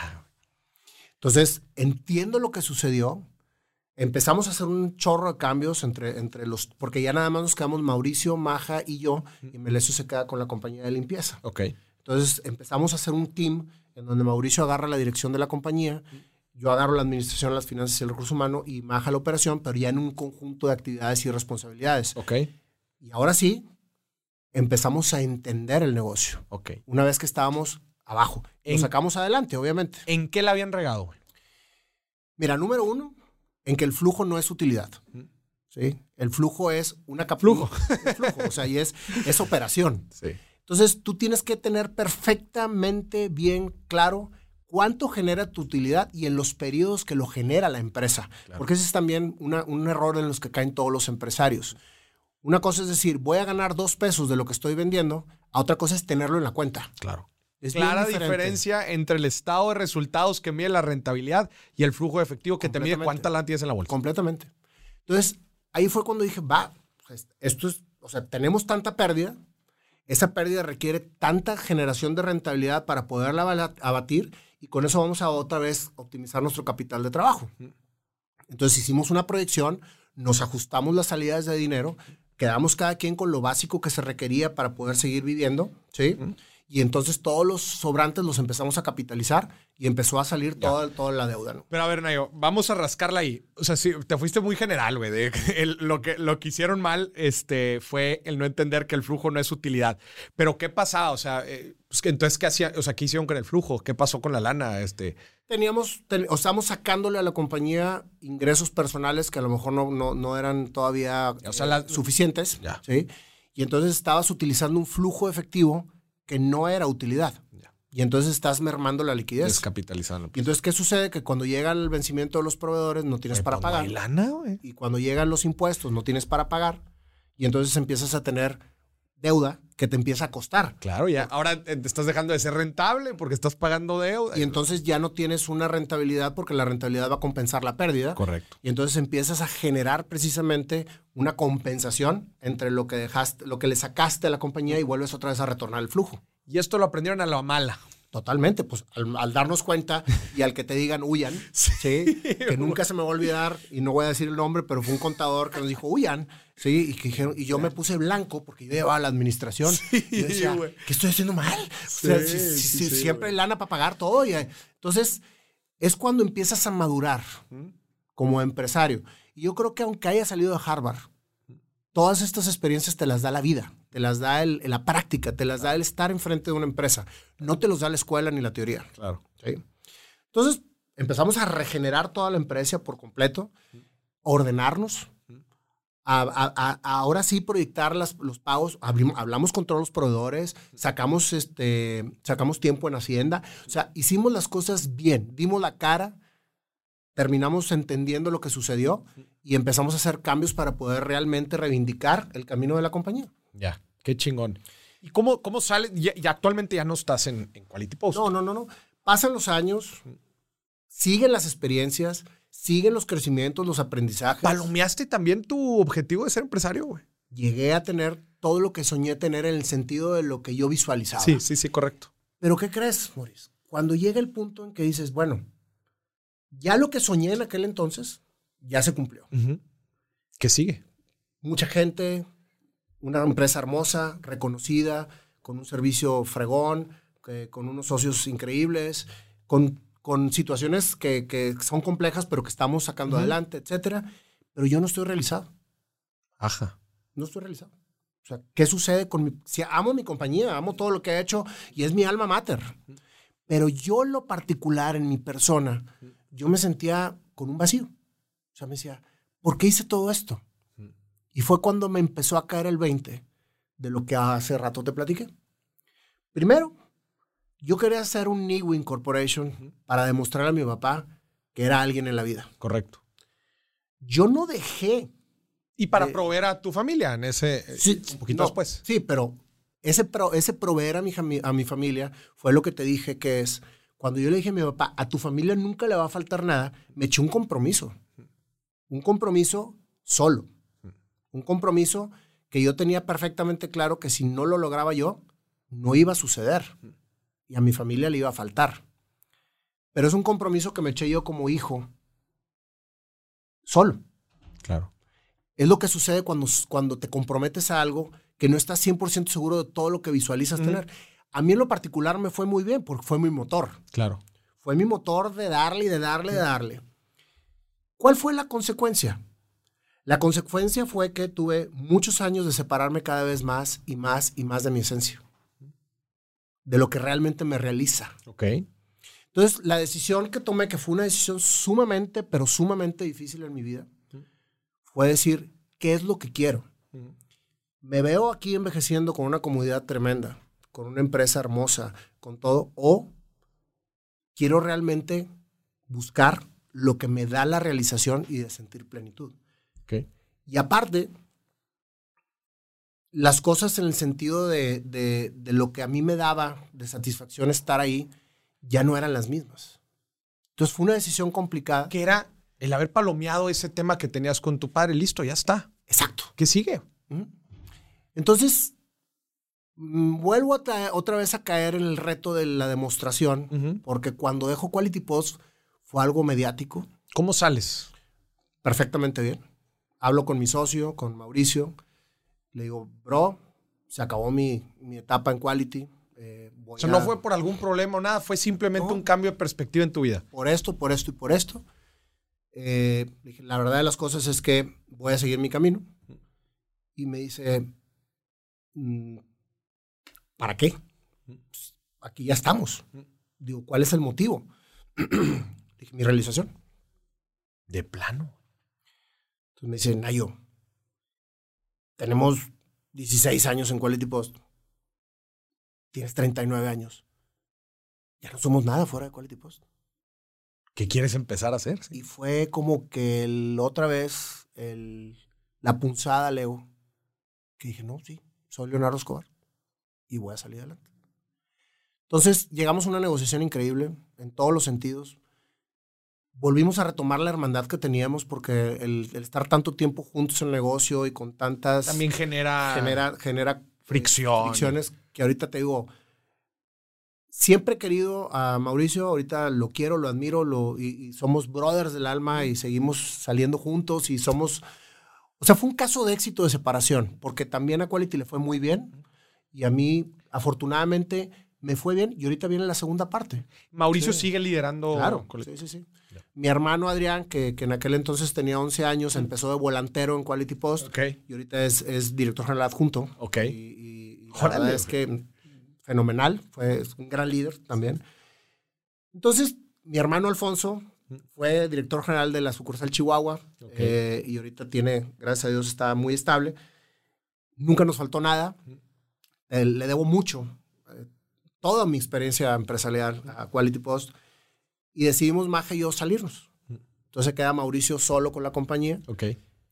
Entonces, entiendo lo que sucedió. Empezamos a hacer un chorro de cambios entre, entre los, porque ya nada más nos quedamos Mauricio, Maja y yo, y Melesio se queda con la compañía de limpieza. Ok. Entonces empezamos a hacer un team en donde Mauricio agarra la dirección de la compañía, yo agarro la administración, las finanzas y el recurso humano y Maja la operación, pero ya en un conjunto de actividades y responsabilidades. Ok. Y ahora sí, empezamos a entender el negocio. Ok. Una vez que estábamos abajo, lo sacamos adelante, obviamente. ¿En qué la habían regado, güey? Mira, número uno, en que el flujo no es utilidad. ¿sí? El flujo es una cap- Flujo. un flujo, o sea, y es, es operación. Sí. Entonces, tú tienes que tener perfectamente bien claro cuánto genera tu utilidad y en los periodos que lo genera la empresa. Porque ese es también una- un error en los que caen todos los empresarios. Una cosa es decir, voy a ganar dos pesos de lo que estoy vendiendo, a otra cosa es tenerlo en la cuenta. Claro. Es Clara diferencia entre el estado de resultados que mide la rentabilidad y el flujo de efectivo que te mide cuánta lana tienes en la bolsa. Completamente. Entonces, ahí fue cuando dije, va, pues, esto es, o sea, tenemos tanta pérdida, esa pérdida requiere tanta generación de rentabilidad para poderla abatir y con eso vamos a otra vez optimizar nuestro capital de trabajo. Entonces hicimos una proyección, nos ajustamos las salidas de dinero, quedamos cada quien con lo básico que se requería para poder seguir viviendo, ¿sí? y entonces todos los sobrantes los empezamos a capitalizar y empezó a salir toda, toda la deuda. ¿no? Pero a ver, Nayo, vamos a rascarla ahí. O sea, sí, te fuiste muy general, güey. lo, que, lo que hicieron mal este, fue el no entender que el flujo no es utilidad. Pero ¿qué pasaba? O sea, eh, pues, entonces, ¿qué hacían? O sea, ¿qué hicieron con el flujo? ¿Qué pasó con la lana? Este, Teníamos, ten- o estamos sacándole a la compañía ingresos personales que a lo mejor no, no, no eran todavía O sea, eh, la- suficientes. Ya. ¿sí? Y entonces estabas utilizando un flujo efectivo que no era utilidad. Ya. Y entonces estás mermando la liquidez. descapitalizando. Y entonces, ¿qué sucede? Que cuando llega el vencimiento de los proveedores no tienes para pues, no pagar. hay lana, y cuando llegan los impuestos no tienes para pagar. Y entonces empiezas a tener deuda que te empieza a costar. Claro, ya. Ahora eh, te estás dejando de ser rentable porque estás pagando deuda. Y entonces ya no tienes una rentabilidad porque la rentabilidad va a compensar la pérdida. Correcto. Y entonces empiezas a generar precisamente una compensación entre lo que dejaste, lo que le sacaste a la compañía y vuelves otra vez a retornar el flujo. Y esto lo aprendieron a la mala. Totalmente, pues al, al darnos cuenta y al que te digan huyan, sí, que nunca se me va a olvidar y no voy a decir el nombre, pero fue un contador que nos dijo huyan, sí, y que dijeron y yo me puse blanco porque yo llevaba la administración. y yo decía. ¿qué estoy haciendo mal? O sea, Sí, si- si- sí, si sí, siempre hay lana para pagar todo y eh, entonces es cuando empiezas a madurar como empresario. Y yo creo que aunque haya salido de Harvard, todas estas experiencias te las da la vida, te las da el- la práctica, te las da el estar enfrente de una empresa. No te los da la escuela ni la teoría. Claro. ¿sí? Entonces empezamos a regenerar toda la empresa por completo, ordenarnos, a, a- a- ahora sí proyectar las- los pagos, abrimos- hablamos con todos los proveedores, sacamos, este, sacamos tiempo en Hacienda, o sea, hicimos las cosas bien, dimos la cara, terminamos entendiendo lo que sucedió y empezamos a hacer cambios para poder realmente reivindicar el camino de la compañía. Ya. Qué chingón. ¿Y cómo, cómo sale? Y, y actualmente ya no estás en, en Quality Post. No, no, no, no. Pasan los años, siguen las experiencias, siguen los crecimientos, los aprendizajes. ¿Palomeaste también tu objetivo de ser empresario, güey? Llegué a tener todo lo que soñé tener en el sentido de lo que yo visualizaba. Sí, sí, sí, correcto. Pero ¿qué crees, Maurice? Cuando llega el punto en que dices, bueno, ya lo que soñé en aquel entonces, ya se cumplió. ¿Qué sigue? Mucha gente, una empresa hermosa, reconocida, con un servicio fregón, que- con unos socios increíbles, con, con situaciones que, que son complejas, pero que estamos sacando adelante, etcétera. Pero yo no estoy realizado. Ajá. No estoy realizado. O sea, ¿qué sucede con mi... Si amo mi compañía, amo todo lo que he hecho y es mi alma mater. Pero yo lo particular, en mi persona, yo me sentía con un vacío. O sea, me decía, ¿por qué hice todo esto? Y fue cuando me empezó a caer el 20 de lo que hace rato te platiqué. Primero, yo quería hacer un Newin Corporation para demostrarle a mi papá que era alguien en la vida. Correcto. Yo no dejé Y para Eh, proveer a tu familia en ese. eh, Sí, un poquito no, después. Sí, pero ese, pro- ese proveer a mi, a mi familia fue lo que te dije que es, cuando yo le dije a mi papá, a tu familia nunca le va a faltar nada, me eché un compromiso. Un compromiso solo. Un compromiso que yo tenía perfectamente claro que si no lo lograba yo, no iba a suceder. Y a mi familia le iba a faltar. Pero es un compromiso que me eché yo como hijo solo. Claro. Es lo que sucede cuando, cuando te comprometes a algo que no estás 100% seguro de todo lo que visualizas tener. A mí en lo particular me fue muy bien porque fue mi motor. Claro. Fue mi motor de darle y de darle y de darle. ¿Cuál fue la consecuencia? La consecuencia fue que tuve muchos años de separarme cada vez más y más y más de mi esencia. De lo que realmente me realiza. Ok. Entonces, la decisión que tomé, que fue una decisión sumamente, pero sumamente difícil en mi vida, fue decir, ¿qué es lo que quiero? Me veo aquí envejeciendo con una comodidad tremenda, con una empresa hermosa, con todo, o quiero realmente buscar lo que me da la realización y de sentir plenitud. Ok. Y aparte, las cosas en el sentido de, de- de lo que a mí me daba de satisfacción estar ahí, ya no eran las mismas. Entonces fue una decisión complicada. Que era el haber palomeado ese tema que tenías con tu padre. Listo, ya está. Exacto. ¿Qué sigue? Entonces, mm, vuelvo a otra vez a caer en el reto de la demostración, porque cuando dejo Quality Post fue algo mediático, ¿Cómo sales? perfectamente bien. Hablo con mi socio, con Mauricio, le digo, bro, se acabó mi, mi etapa en Quality, eh, O sea, a- no fue por algún problema o nada, fue simplemente No. un cambio de perspectiva en tu vida. por esto, por esto y por esto. Eh, dije, la verdad de las cosas es que voy a seguir mi camino. Y me dice, mm, ¿para qué? Pues, aquí ya estamos. Digo, ¿cuál es el motivo? dije, mi realización. De plano. Entonces me dice, Nayo, tenemos 16 años en Quality Post. Tienes 39 años. Ya no somos nada fuera de Quality Post. ¿Qué quieres empezar a hacer? Y fue como que el- otra vez el, la punzada, Leo, que dije, no, sí, soy Leonardo Escobar y voy a salir adelante. Entonces llegamos a una negociación increíble en todos los sentidos. Volvimos a retomar la hermandad que teníamos porque el, el estar tanto tiempo juntos en el negocio y con tantas... También genera, genera, genera fricción. fricciones que ahorita te digo, siempre he querido a Mauricio, ahorita lo quiero, lo admiro, lo, y, y somos brothers del alma y seguimos saliendo juntos y somos, o sea, fue un caso de éxito de separación, porque también a Quality le fue muy bien y a mí, afortunadamente, me fue bien y ahorita viene la segunda parte. Mauricio Sí. sigue liderando. Claro, sí, sí, sí. Mi hermano Adrián, que, que en aquel entonces tenía 11 años, empezó de volantero en Quality Post Ok, y ahorita es, es director general adjunto. ok. Y, y- y la verdad es que fenomenal, fue un gran líder también. Entonces, mi hermano Alfonso fue director general de la sucursal Chihuahua Ok. eh, y ahorita tiene, gracias a Dios, está muy estable. Nunca nos faltó nada. Eh, le debo mucho, toda mi experiencia empresarial a Quality Post y decidimos Maja y yo salirnos. Entonces queda Mauricio solo con la compañía. Ok.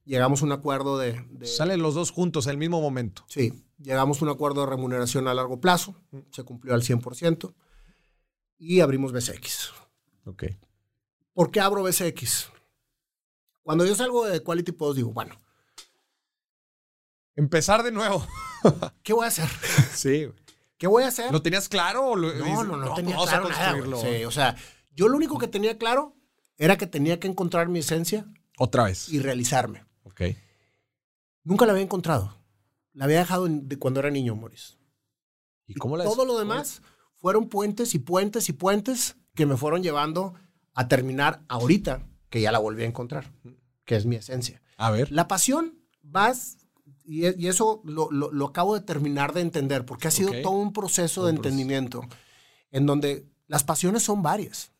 Llegamos a un acuerdo de, de- Salen los dos juntos al mismo momento. Sí, llegamos a un acuerdo de remuneración a largo plazo, se cumplió al 100% y abrimos BCX. Ok. ¿Por qué abro BCX? Cuando yo salgo de Quality Post digo, bueno, Empezar de nuevo. ¿qué voy a hacer? Sí. ¿Qué voy a hacer? ¿Lo tenías claro? O lo, no, dices, no, no, tenía claro nada. güey. construirlo"? Sí, o sea, yo lo único que tenía claro era que tenía que encontrar mi esencia Otra vez. y realizarme. Ok. Nunca la había encontrado. La había dejado de cuando era niño, Moris. ¿Y cómo la Todo lo demás fueron puentes y puentes y puentes que me fueron llevando a terminar ahorita, que ya la volví a encontrar, que es mi esencia. A ver. La pasión, vas, y, e- y eso lo, lo- lo acabo de terminar de entender, porque ha sido todo un proceso Todo de proceso. entendimiento, en donde las pasiones son varias.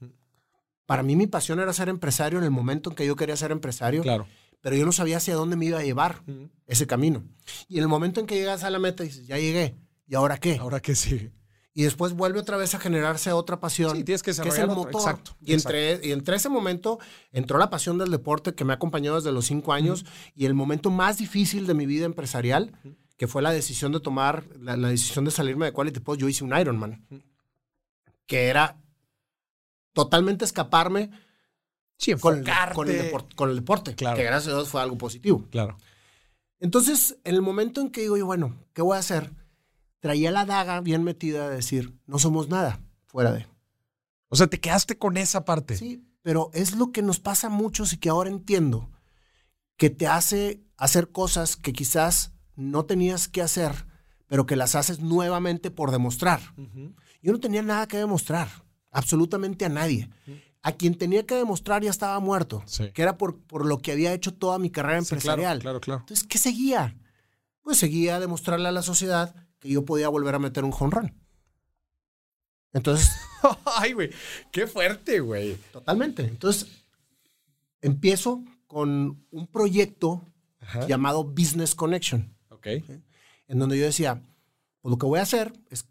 Para mí mi pasión era ser empresario en el momento en que yo quería ser empresario, Claro. pero yo no sabía hacia dónde me iba a llevar ese camino. Y en el momento en que llegas a la meta, dices, ya llegué, ¿y ahora qué? Ahora que sí. Y después vuelve otra vez a generarse otra pasión. Sí, tienes que es el otro- motor. exacto, Y entre, y entre ese momento entró la pasión del deporte que me ha acompañado desde los cinco años y el momento más difícil de mi vida empresarial, que fue la decisión de tomar, la, la decisión de salirme de Quality Post, yo hice un Ironman, que era totalmente escaparme Sí, con el, con el depor- con el deporte, Claro. que gracias a Dios fue algo positivo. Claro. Entonces, en el momento en que digo yo, bueno, ¿qué voy a hacer? Traía la daga bien metida de decir, no somos nada fuera de. O sea, te quedaste con esa parte. Sí, pero es lo que nos pasa a muchos y que ahora entiendo, que te hace hacer cosas que quizás no tenías que hacer, pero que las haces nuevamente por demostrar. Yo no tenía nada que demostrar, absolutamente a nadie. A quien tenía que demostrar ya estaba muerto, Sí. que era por, por lo que había hecho toda mi carrera Sí, claro, empresarial. claro, claro. Entonces, ¿qué seguía? Pues seguía demostrarle a la sociedad que yo podía volver a meter un jonrón. Entonces, Ay, güey. Qué fuerte, güey. totalmente. Entonces, empiezo con un proyecto Ajá. llamado Business Connection, Ok. en donde yo decía, pues lo que voy a hacer es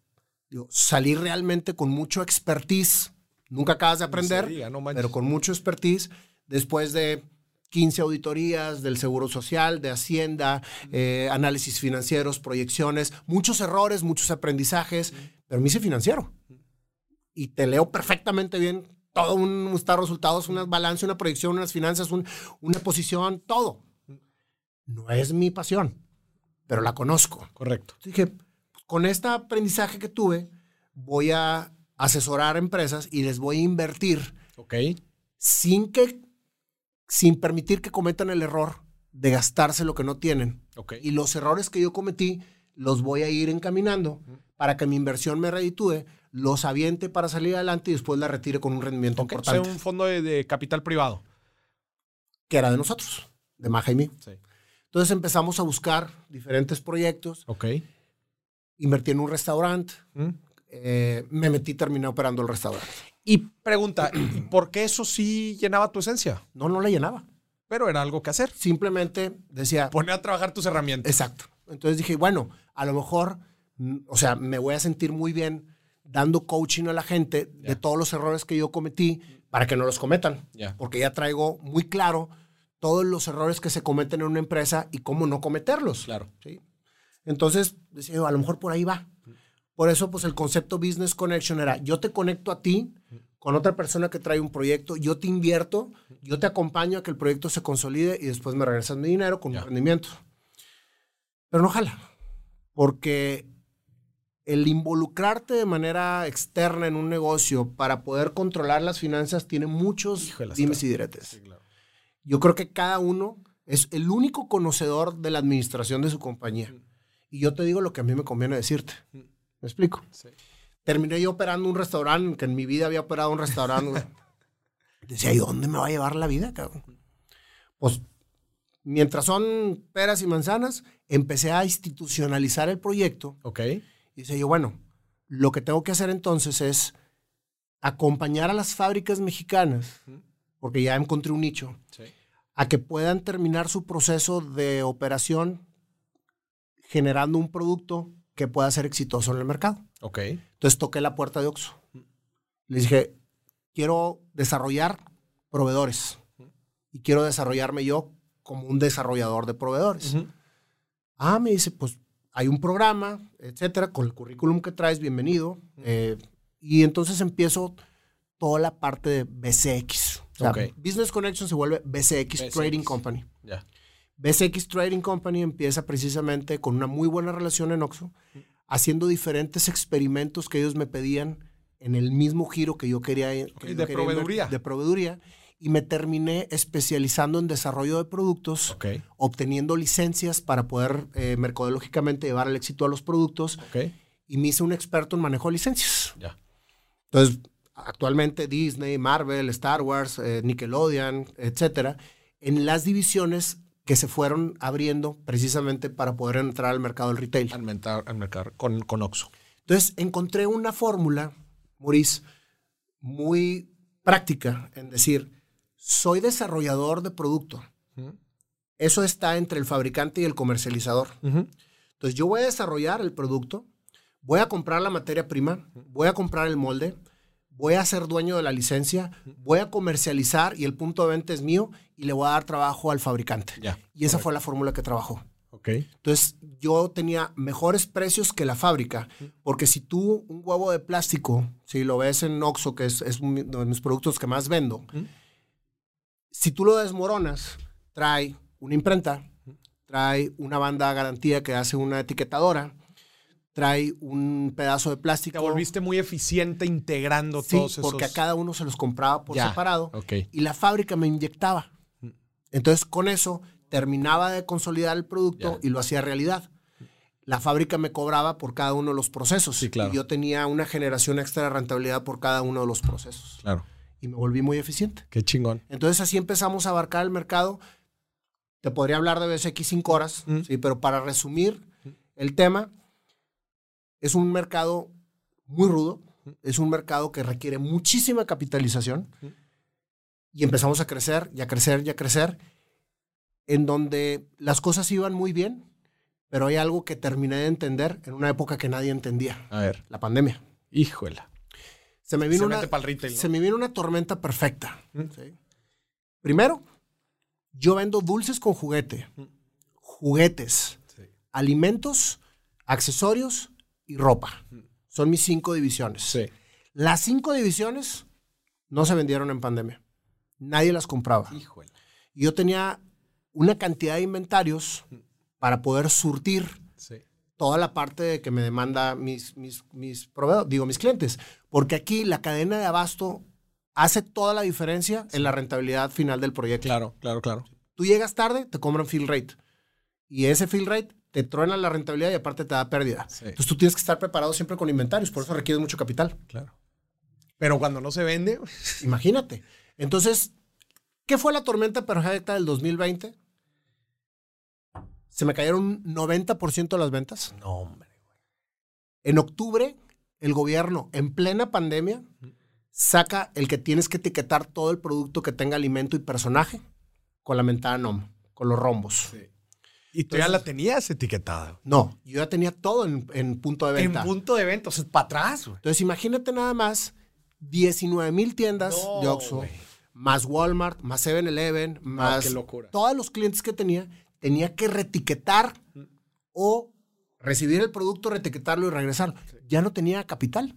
digo, salir realmente con mucho expertise. Nunca acabas de aprender, diga, no pero con mucho expertise, después de 15 auditorías del Seguro Social, de Hacienda, eh, análisis financieros, proyecciones, muchos errores, muchos aprendizajes, pero me hice financiero. Y te leo perfectamente bien todo un estado de resultados, unas balance, una proyección, unas finanzas, un- una posición, todo. No es mi pasión, pero la conozco. Correcto. Dije, con este aprendizaje que tuve, voy a asesorar a empresas y les voy a invertir Ok. sin que, sin permitir que cometan el error de gastarse lo que no tienen. Y los errores que yo cometí los voy a ir encaminando para que mi inversión me reditúe, los aviente para salir adelante y después la retire con un rendimiento Ok, o sea, importante, un fondo de, de capital privado. que era de nosotros, de Maja y mí. Sí. Entonces empezamos a buscar diferentes proyectos, Ok. invertí en un restaurante, Mm. eh, me metí, terminé operando el restaurante. Y pregunta, ¿y ¿por qué eso sí llenaba tu esencia? No, no la llenaba. Pero era algo que hacer. Simplemente decía, Poner a trabajar tus herramientas. Exacto. Entonces dije, bueno, a lo mejor, mm, o sea, me voy a sentir muy bien dando coaching a la gente de Ya. todos los errores que yo cometí para que no los cometan. Ya. Porque ya traigo muy claro todos los errores que se cometen en una empresa y cómo no cometerlos. Claro. ¿sí? Entonces, decía a lo mejor por ahí va. Por eso, pues el concepto Business Connection era, yo te conecto a ti con otra persona que trae un proyecto, yo te invierto, yo te acompaño a que el proyecto se consolide y después me regresas mi dinero con un rendimiento. Pero no jala, porque el involucrarte de manera externa en un negocio para poder controlar las finanzas tiene muchos dimes y diretes. Sí, claro. Yo creo que cada uno es el único conocedor de la administración de su compañía. Y yo te digo lo que a mí me conviene decirte. ¿Me explico? Sí. Terminé yo operando un restaurante, que en mi vida había operado un restaurante. Decía, ¿y dónde me va a llevar la vida, cabrón? Pues, mientras son peras y manzanas, empecé a institucionalizar el proyecto. Ok. Y dice yo, bueno, lo que tengo que hacer entonces es acompañar a las fábricas mexicanas, porque ya encontré un nicho, Sí. a que puedan terminar su proceso de operación generando un producto que pueda ser exitoso en el mercado. Ok. Entonces toqué la puerta de Oxxo. Les dije, quiero desarrollar proveedores y quiero desarrollarme yo como un desarrollador de proveedores. Ah, me dice, pues hay un programa, etcétera, con el currículum que traes, bienvenido. Eh, y entonces empiezo toda la parte de BCX. O sea, Ok. Business Connection se vuelve BCX, BCX. Trading Company. BCX Trading Company empieza precisamente con una muy buena relación en Oxxo, haciendo diferentes experimentos que ellos me pedían en el mismo giro que yo quería. que yo de quería proveeduría. De proveeduría. Y me terminé especializando en desarrollo de productos, obteniendo licencias para poder eh, mercadológicamente llevar el éxito a los productos Ok. y me hice un experto en manejo de licencias. Ya. Entonces, actualmente Disney, Marvel, Star Wars, eh, Nickelodeon, etcétera, en las divisiones que se fueron abriendo precisamente para poder entrar al mercado del retail. Al al mercado con, con Oxxo. Entonces, encontré una fórmula, Maurice, muy práctica en decir, soy desarrollador de producto. Eso está entre el fabricante y el comercializador. Entonces yo voy a desarrollar el producto, voy a comprar la materia prima, voy a comprar el molde, voy a ser dueño de la licencia, voy a comercializar y el punto de venta es mío y le voy a dar trabajo al fabricante. Ya. Y esa fue la fórmula que trabajó. Ok. Entonces yo tenía mejores precios que la fábrica, porque si tú un huevo de plástico, si lo ves en Oxxo, que es, es uno de mis productos que más vendo, si tú lo desmoronas, trae una imprenta, trae una banda de garantía que hace una etiquetadora, trae un pedazo de plástico. Te volviste muy eficiente integrando Sí, todos esos. porque a cada uno se los compraba por Ya, separado Ok. y la fábrica me inyectaba. Entonces, con eso terminaba de consolidar el producto Ya. y lo hacía realidad. La fábrica me cobraba por cada uno de los procesos. Sí, claro. Y yo tenía una generación extra de rentabilidad por cada uno de los procesos. Claro. Y me volví muy eficiente. Qué chingón. Entonces, así empezamos a abarcar el mercado. Te podría hablar de BSX cinco horas, Mm. sí, pero para resumir el tema, es un mercado muy rudo, es un mercado que requiere muchísima capitalización y empezamos a crecer y a crecer y a crecer, en donde las cosas iban muy bien, pero hay algo que terminé de entender en una época que nadie entendía, A ver. la pandemia. Híjola. Se me vino, Se una, se me vino una tormenta perfecta. Mm. ¿sí? Primero, yo vendo dulces con juguete, juguetes, Sí. alimentos, accesorios y ropa. Son mis cinco divisiones. Sí. Las cinco divisiones no se vendieron en pandemia. Nadie las compraba. Híjole. Y yo tenía una cantidad de inventarios para poder surtir Sí. toda la parte que me demanda mis, mis, mis proveedores, digo, mis clientes. Porque aquí la cadena de abasto hace toda la diferencia en la rentabilidad final del proyecto. Claro, claro, claro. Tú llegas tarde, te cobran fill rate. Y ese fill rate te truena la rentabilidad y aparte te da pérdida. Sí. Entonces tú tienes que estar preparado siempre con inventarios, por eso requieres mucho capital. Claro. Pero cuando no se vende, Imagínate. Entonces, ¿qué fue la tormenta perfecta del 2020? Se me cayeron un 90% de las ventas. no, hombre. En octubre, el gobierno, en plena pandemia, saca el que tienes que etiquetar todo el producto que tenga alimento y personaje con la mentada NOM, con los rombos. Y tú ya la tenías etiquetada. No, yo ya tenía todo en, en punto de venta. En punto de venta, o sea, para atrás, güey. Entonces, imagínate nada más 19 mil tiendas No, de Oxxo, más Walmart, más 7-Eleven, más qué locura. todos los clientes que tenía, tenía que retiquetar o recibir el producto, retiquetarlo y regresarlo. Ya no tenía capital.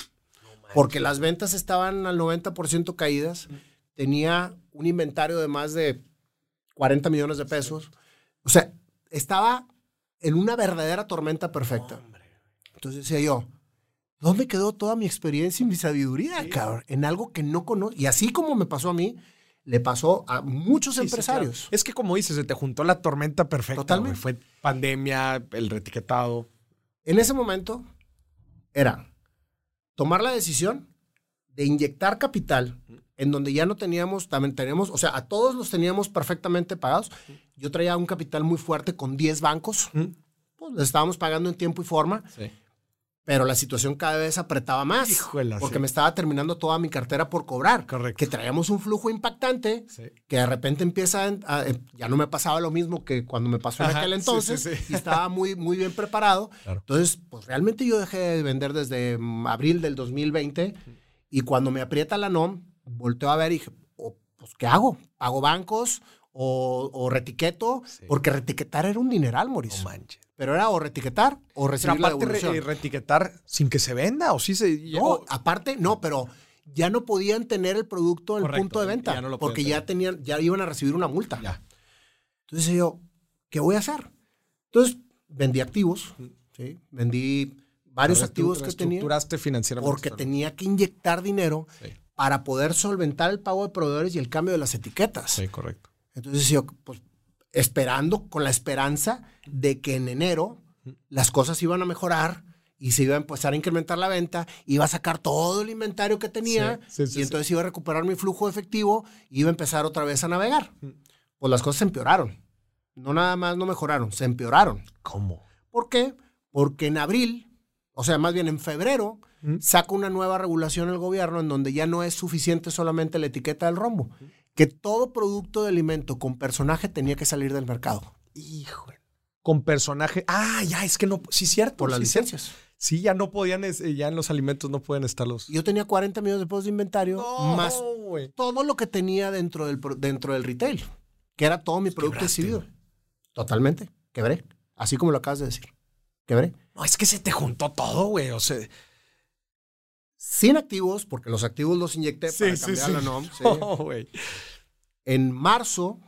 porque las ventas estaban al 90% caídas. Tenía un inventario de más de 40 millones de pesos. O sea, estaba en una verdadera tormenta perfecta. Entonces decía yo, ¿dónde quedó toda mi experiencia y mi sabiduría, cabrón? En algo que no conozco. Y así como me pasó a mí, le pasó a muchos Sí, sí, empresarios. claro. Es que como dices, se te juntó la tormenta perfecta. Totalmente. Fue pandemia, el retiquetado. En ese momento era tomar la decisión de inyectar capital en donde ya no teníamos, también teníamos, o sea, a todos los teníamos perfectamente pagados. Yo traía un capital muy fuerte con 10 bancos, pues les estábamos pagando en tiempo y forma, Sí. pero la situación cada vez apretaba más. Híjole, porque sí. me estaba terminando toda mi cartera por cobrar. Correcto. Que traíamos un flujo impactante Sí. que de repente empieza a, a- ya no me pasaba lo mismo que cuando me pasó en Ajá, aquel entonces sí, sí. y estaba muy muy bien preparado. Claro. Entonces, pues realmente yo dejé de vender desde mm, abril del 2020 y cuando me aprieta la NOM, volteo a ver y dije, "Oh, pues ¿qué hago? ¿Pago bancos o, o retiqueto? Sí. Porque retiquetar era un dineral, No Mauricio. manches. Pero era o retiquetar o Pero recibir la aparte, re- devolución. eh, retiquetar sin que se venda, o sí se. No, o- aparte, no, pero ya no podían tener el producto en el punto de venta. ya no lo porque ya tenían, ya iban a recibir una multa. Ya. Entonces yo, ¿qué voy a hacer? Entonces vendí activos, ¿sí? vendí varios activos que tenía financieramente. porque ¿no? tenía que inyectar dinero Sí. para poder solventar el pago de proveedores y el cambio de las etiquetas. Sí, correcto. Entonces yo, pues, esperando, con la esperanza de que en enero las cosas iban a mejorar y se iba a empezar a incrementar la venta, iba a sacar todo el inventario que tenía Sí, sí, sí, y entonces iba a recuperar mi flujo de efectivo y iba a empezar otra vez a navegar. Pues las cosas se empeoraron. No nada más no mejoraron, se empeoraron. ¿Cómo? ¿Por qué? Porque en abril, o sea, más bien en febrero, saca una nueva regulación el gobierno en donde ya no es suficiente solamente la etiqueta del rombo, que todo producto de alimento con personaje tenía que salir del mercado Hijo. Con personaje. Ah, ya, es que no. Sí, cierto. por las sí, cierto. licencias. Sí, ya no podían, eh, ya en los alimentos no pueden estar los. Yo tenía 40 millones de pesos de inventario, más güey. todo lo que tenía dentro del, dentro del retail, que era todo mi producto exhibido. Totalmente, quebré, así como lo acabas de decir. Quebré. No, es que se te juntó todo, güey. O sea. Sin activos, porque los activos los inyecté Sí, para sí, cambiar sí. la NOM. güey. En marzo,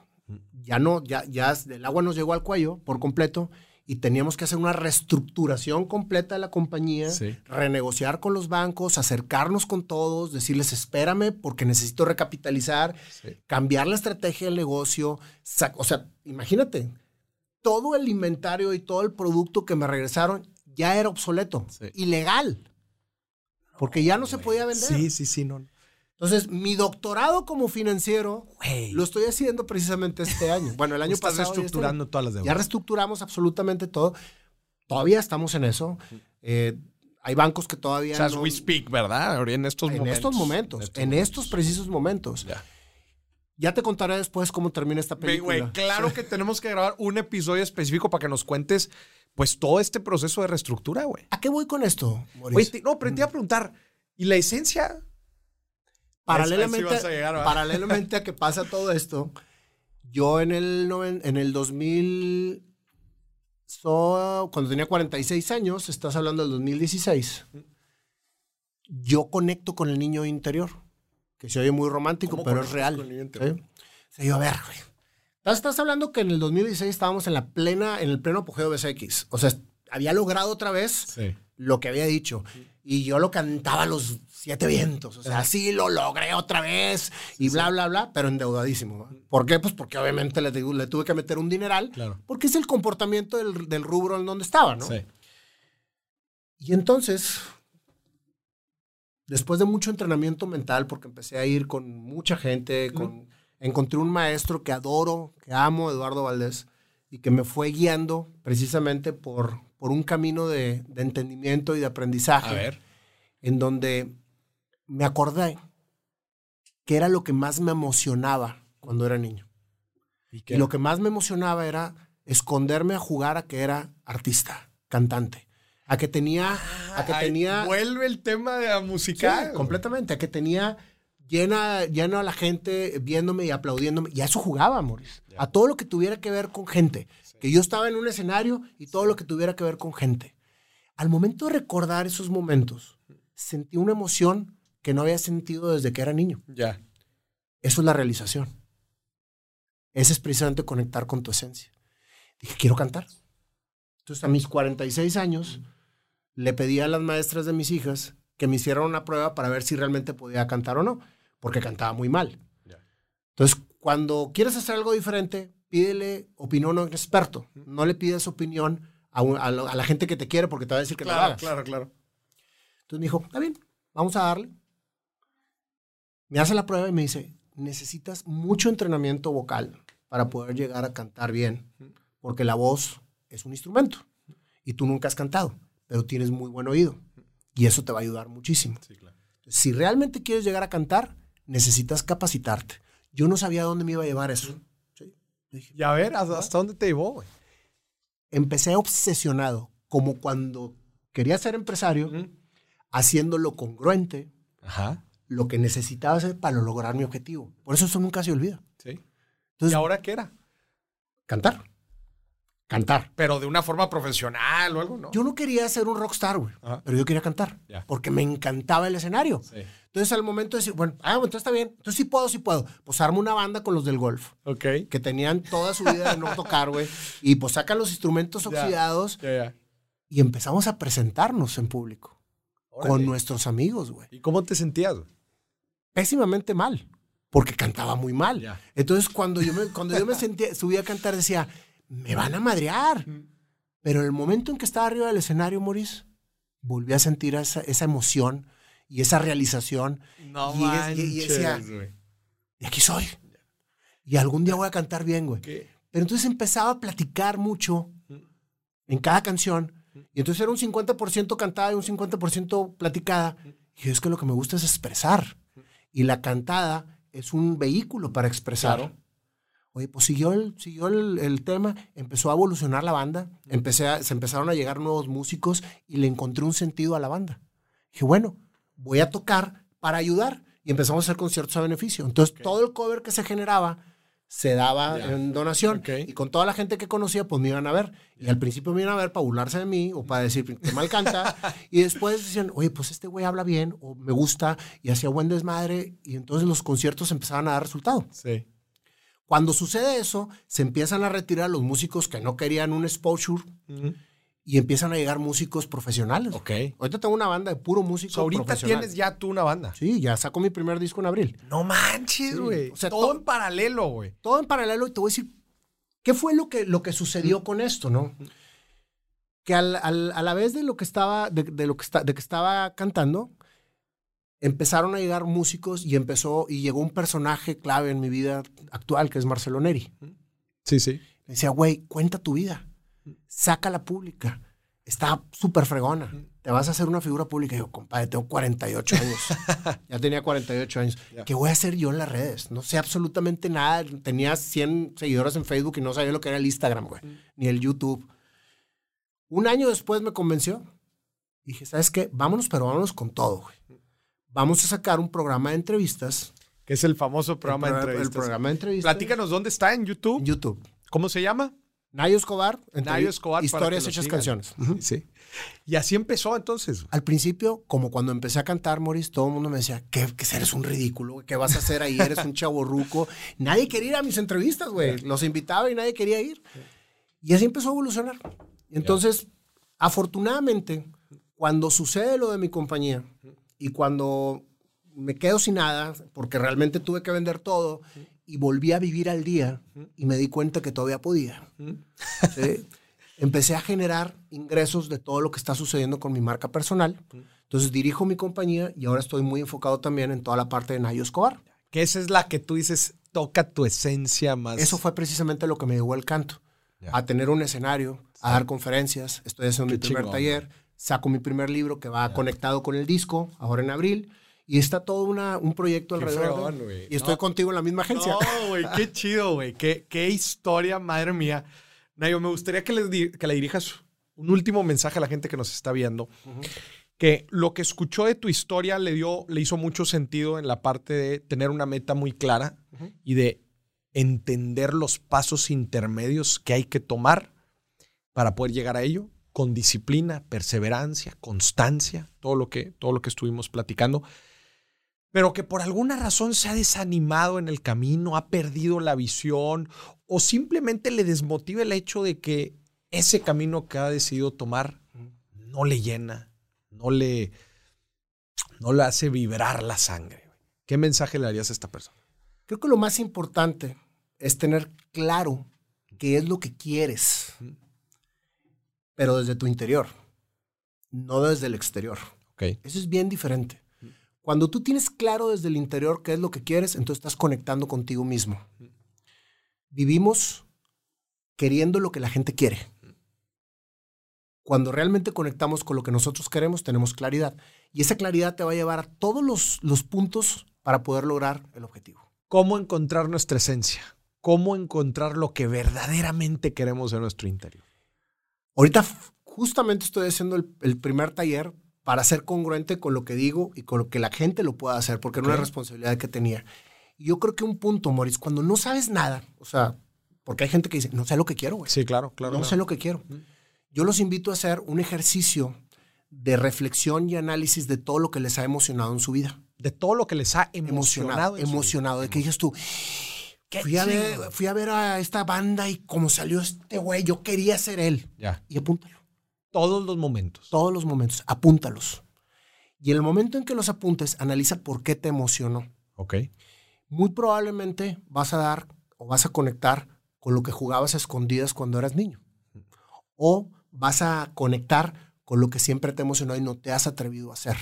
ya no, ya, ya el agua nos llegó al cuello por completo y teníamos que hacer una reestructuración completa de la compañía, Sí. renegociar con los bancos, acercarnos con todos, decirles, espérame porque necesito recapitalizar, Sí. cambiar la estrategia del negocio. O sea, imagínate, todo el inventario y todo el producto que me regresaron ya era obsoleto, Sí. ilegal, porque ya no se podía vender. Sí, sí, sí, no. Entonces, mi doctorado como financiero lo estoy haciendo precisamente este año. Bueno, el año Estás pasado. reestructurando año. todas las deudas. Ya reestructuramos absolutamente todo. Todavía estamos en eso. Eh, hay bancos que todavía. O sea, as we speak, ¿verdad? En estos en momentos. estos momentos, en estos precisos momentos. Ya. Ya te contaré después cómo termina esta película. claro que tenemos que grabar un episodio específico para que nos cuentes, pues, todo este proceso de reestructura, güey. ¿A qué voy con esto, te- no, pero te iba a preguntar, ¿y la esencia? paralelamente, a llegar, paralelamente a que pasa todo esto, yo en el, noven- en el 2000, so- cuando tenía 46 años, estás hablando del 2016, yo conecto con el niño interior, que se oye muy romántico, ¿Cómo pero es real. ¿sí? O sea, yo, a ver, güey. Estás, estás hablando que en el 2016 estábamos en la plena, en el pleno apogeo de BCX. O sea, había logrado otra vez Sí. lo que había dicho. Y yo lo cantaba a los siete vientos. O sea, sí lo logré otra vez y bla, bla, bla, pero endeudadísimo. ¿Por qué? Pues porque obviamente le, le tuve que meter un dineral. Claro. Porque es el comportamiento del, del rubro en donde estaba, ¿no? Sí. Y entonces, después de mucho entrenamiento mental, porque empecé a ir con mucha gente, con, encontré un maestro que adoro, que amo, Eduardo Valdés, y que me fue guiando precisamente por, por un camino de, de entendimiento y de aprendizaje, A ver. en donde me acordé que era lo que más me emocionaba cuando era niño. ¿Y Y lo que más me emocionaba era esconderme a jugar a que era artista, cantante. A que tenía, a que Ay, tenía, Vuelve el tema de la Sí, musical. completamente, a que tenía llena, llena a la gente viéndome y aplaudiéndome. Y a eso jugaba, Maurice. A todo lo que tuviera que ver con gente. Que yo estaba en un escenario y todo lo que tuviera que ver con gente. Al momento de recordar esos momentos, sentí una emoción que no había sentido desde que era niño. Ya. Eso es la realización. Ese es precisamente conectar con tu esencia. Dije, quiero cantar. Entonces, a mis 46 años, le pedí a las maestras de mis hijas que me hicieran una prueba para ver si realmente podía cantar o no, porque cantaba muy mal. Entonces, cuando quieres hacer algo diferente, pídele opinión a un experto. No le pides opinión a, un- a lo- a la gente que te quiere porque te va a decir que no lo Claro, hagas. claro, claro. Entonces me dijo, está bien, vamos a darle. Me hace la prueba y me dice, necesitas mucho entrenamiento vocal para poder llegar a cantar bien, porque la voz es un instrumento y tú nunca has cantado, pero tienes muy buen oído y eso te va a ayudar muchísimo. Sí, claro. Si realmente quieres llegar a cantar, necesitas capacitarte. Yo no sabía dónde me iba a llevar eso. Sí. Dije, Y a ver, ¿hasta, hasta dónde te llevó? Empecé obsesionado, como cuando quería ser empresario, haciéndolo congruente, Ajá. lo que necesitaba hacer para lograr mi objetivo. Por eso eso nunca se olvida. Sí. ¿Y Entonces, ahora qué era? cantar. Cantar. Pero de una forma profesional o algo, ¿no? Yo no quería ser un rockstar, güey, Ajá. pero yo quería cantar, porque me encantaba el escenario. Sí. Entonces, al momento de decir, bueno, ah, bueno, entonces está bien, entonces sí puedo, sí puedo. Pues armo una banda con los del golf, Ok. que tenían toda su vida de no tocar, güey, y pues sacan los instrumentos oxidados Ya, ya. y empezamos a presentarnos en público con nuestros amigos, güey. ¿Y cómo te sentías, pésimamente mal, porque cantaba muy mal. Entonces, cuando yo me, cuando yo me sentía, subí a cantar, decía, me van a madrear. Pero en el momento en que estaba arriba del escenario, Maurice, volví a sentir esa, esa emoción y esa realización. No Y es- y- y decía-. Y aquí soy. Y algún día voy a cantar bien, güey. ¿Qué? Pero entonces empezaba a platicar mucho en cada canción. Y entonces era un 50% cantada y un 50% platicada. Y es que lo que me gusta es expresar. Y la cantada es un vehículo para expresar. Claro. Oye, pues siguió el, siguió el, el tema, empezó a evolucionar la banda, empecé a- se empezaron a llegar nuevos músicos y le encontré un sentido a la banda. Dije, bueno, voy a tocar para ayudar. Y empezamos a hacer conciertos a beneficio. Entonces, todo el cover que se generaba se daba en donación. Y con toda la gente que conocía, pues me iban a ver. Y al principio me iban a ver para burlarse de mí o para decir que mal canta. y después decían, oye, pues este güey habla bien o me gusta y hacía buen desmadre. Y entonces los conciertos empezaban a dar resultado. Sí. Cuando sucede eso, se empiezan a retirar los músicos que no querían un exposure y empiezan a llegar músicos profesionales. Ok. Ahorita tengo una banda de puro músico O sea, ahorita profesional. tienes ya tú una banda. Sí, ya saco mi primer disco en abril. No manches, Sí, güey. o sea, todo to- en paralelo, güey. Todo en paralelo y te voy a decir, ¿qué fue lo que, lo que sucedió con esto, no? Que al- al- a la vez de lo que estaba, de, de lo que está, de que estaba cantando, empezaron a llegar músicos y empezó, y llegó un personaje clave en mi vida actual, que es Marcelo Neri. Sí, sí. Me decía, güey, cuenta tu vida. Sácala pública. Está súper fregona. Te vas a hacer una figura pública. Y yo, compadre, tengo 48 años. ya tenía 48 años. ¿Qué voy a hacer yo en las redes? No sé absolutamente nada. Tenía 100 seguidores en Facebook y no sabía lo que era el Instagram, güey. Ni el YouTube. Un año después me convenció. Dije, ¿sabes qué? Vámonos, pero vámonos con todo, güey. Vamos a sacar un programa de entrevistas. Que es el famoso programa el, de entrevistas. El programa de entrevistas. Platícanos dónde está en YouTube. YouTube. ¿Cómo se llama? Nayo Escobar. Nayo Escobar, Historias hechas sigan. canciones. Sí. Y así empezó entonces. Al principio, como cuando empecé a cantar, Maurice, todo el mundo me decía, ¿qué, que eres un ridículo? ¿Qué vas a hacer ahí? Eres un chavo ruco. Nadie quería ir a mis entrevistas, güey. Los invitaba y nadie quería ir. Y así empezó a evolucionar. Entonces, Afortunadamente, cuando sucede lo de mi compañía y cuando me quedo sin nada, porque realmente tuve que vender todo y volví a vivir al día y me di cuenta que todavía podía. ¿sí? Empecé a generar ingresos de todo lo que está sucediendo con mi marca personal. Entonces dirijo mi compañía y ahora estoy muy enfocado también en toda la parte de Nayo Escobar. Que esa es la que tú dices, toca tu esencia más. Eso fue precisamente lo que me llevó al canto. A tener un escenario, a dar conferencias. Estoy haciendo mi primer taller. Saco mi primer libro que va conectado con el disco, ahora en abril. Y está todo una, un proyecto alrededor. y estoy contigo en la misma agencia. No, güey, qué chido, güey. Qué, qué, historia, madre mía. Nayo, me gustaría que le, que le dirijas un último mensaje a la gente que nos está viendo. Que lo que escuchó de tu historia le, dio, le hizo mucho sentido en la parte de tener una meta muy clara y de entender los pasos intermedios que hay que tomar para poder llegar a ello con disciplina, perseverancia, constancia, todo lo que, todo lo que estuvimos platicando, pero que por alguna razón se ha desanimado en el camino, ha perdido la visión o simplemente le desmotiva el hecho de que ese camino que ha decidido tomar no le llena, no le, no le hace vibrar la sangre. ¿Qué mensaje le darías a esta persona? Creo que lo más importante es tener claro qué es lo que quieres, pero desde tu interior, no desde el exterior. Okay. Eso es bien diferente. Cuando tú tienes claro desde el interior qué es lo que quieres, entonces estás conectando contigo mismo. Vivimos queriendo lo que la gente quiere. Cuando realmente conectamos con lo que nosotros queremos, tenemos claridad. Y esa claridad te va a llevar a todos los, los puntos para poder lograr el objetivo cómo encontrar nuestra esencia, cómo encontrar lo que verdaderamente queremos en nuestro interior. Ahorita justamente estoy haciendo el, primer taller para ser congruente con lo que digo y con lo que la gente lo pueda hacer, porque era una responsabilidad que tenía. Y yo creo que un punto, Maurice, cuando no sabes nada, o sea, porque hay gente que dice, no sé lo que quiero, güey. Sí, claro, claro. No sé lo que quiero. Yo los invito a hacer un ejercicio de reflexión y análisis de todo lo que les ha emocionado en su vida de todo lo que les ha emocionado. Emocionado, de que dices tú, fui a, ver, fui a, ver, a esta banda y como salió este güey, yo quería ser él. Ya. Y apúntalo. Todos los momentos. Todos los momentos, apúntalos. Y en el momento en que los apuntes, analiza por qué te emocionó. Ok. Muy probablemente vas a dar o vas a conectar con lo que jugabas a escondidas cuando eras niño. O vas a conectar con lo que siempre te emocionó y no te has atrevido a hacer.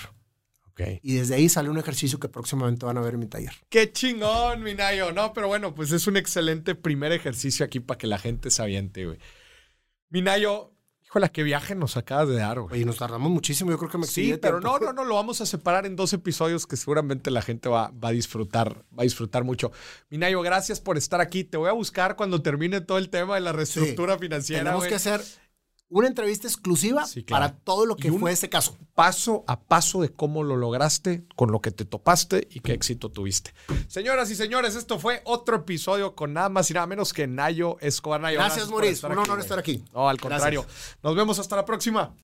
Y desde ahí sale un ejercicio que próximamente van a ver en mi taller. ¡Qué chingón, Minayo! No, pero bueno, pues es un excelente primer ejercicio aquí para que la gente se aviente, güey. Minayo, híjole, qué viaje nos acabas de dar, güey. Oye, nos tardamos muchísimo, yo creo que me Sí, pero no, no, no, lo vamos a separar en dos episodios que seguramente la gente va, va, a disfrutar, va a disfrutar mucho. Minayo, gracias por estar aquí. Te voy a buscar cuando termine todo el tema de la reestructura financiera. Tenemos que hacer una entrevista exclusiva para todo lo que fue ese caso. Paso a paso de cómo lo lograste, con lo que te topaste y qué éxito tuviste. Señoras y señores, esto fue otro episodio con nada más y nada menos que Nayo Escobar. Nayo, gracias, Maurice. Un honor estar aquí. No, al contrario. Nos vemos hasta la próxima.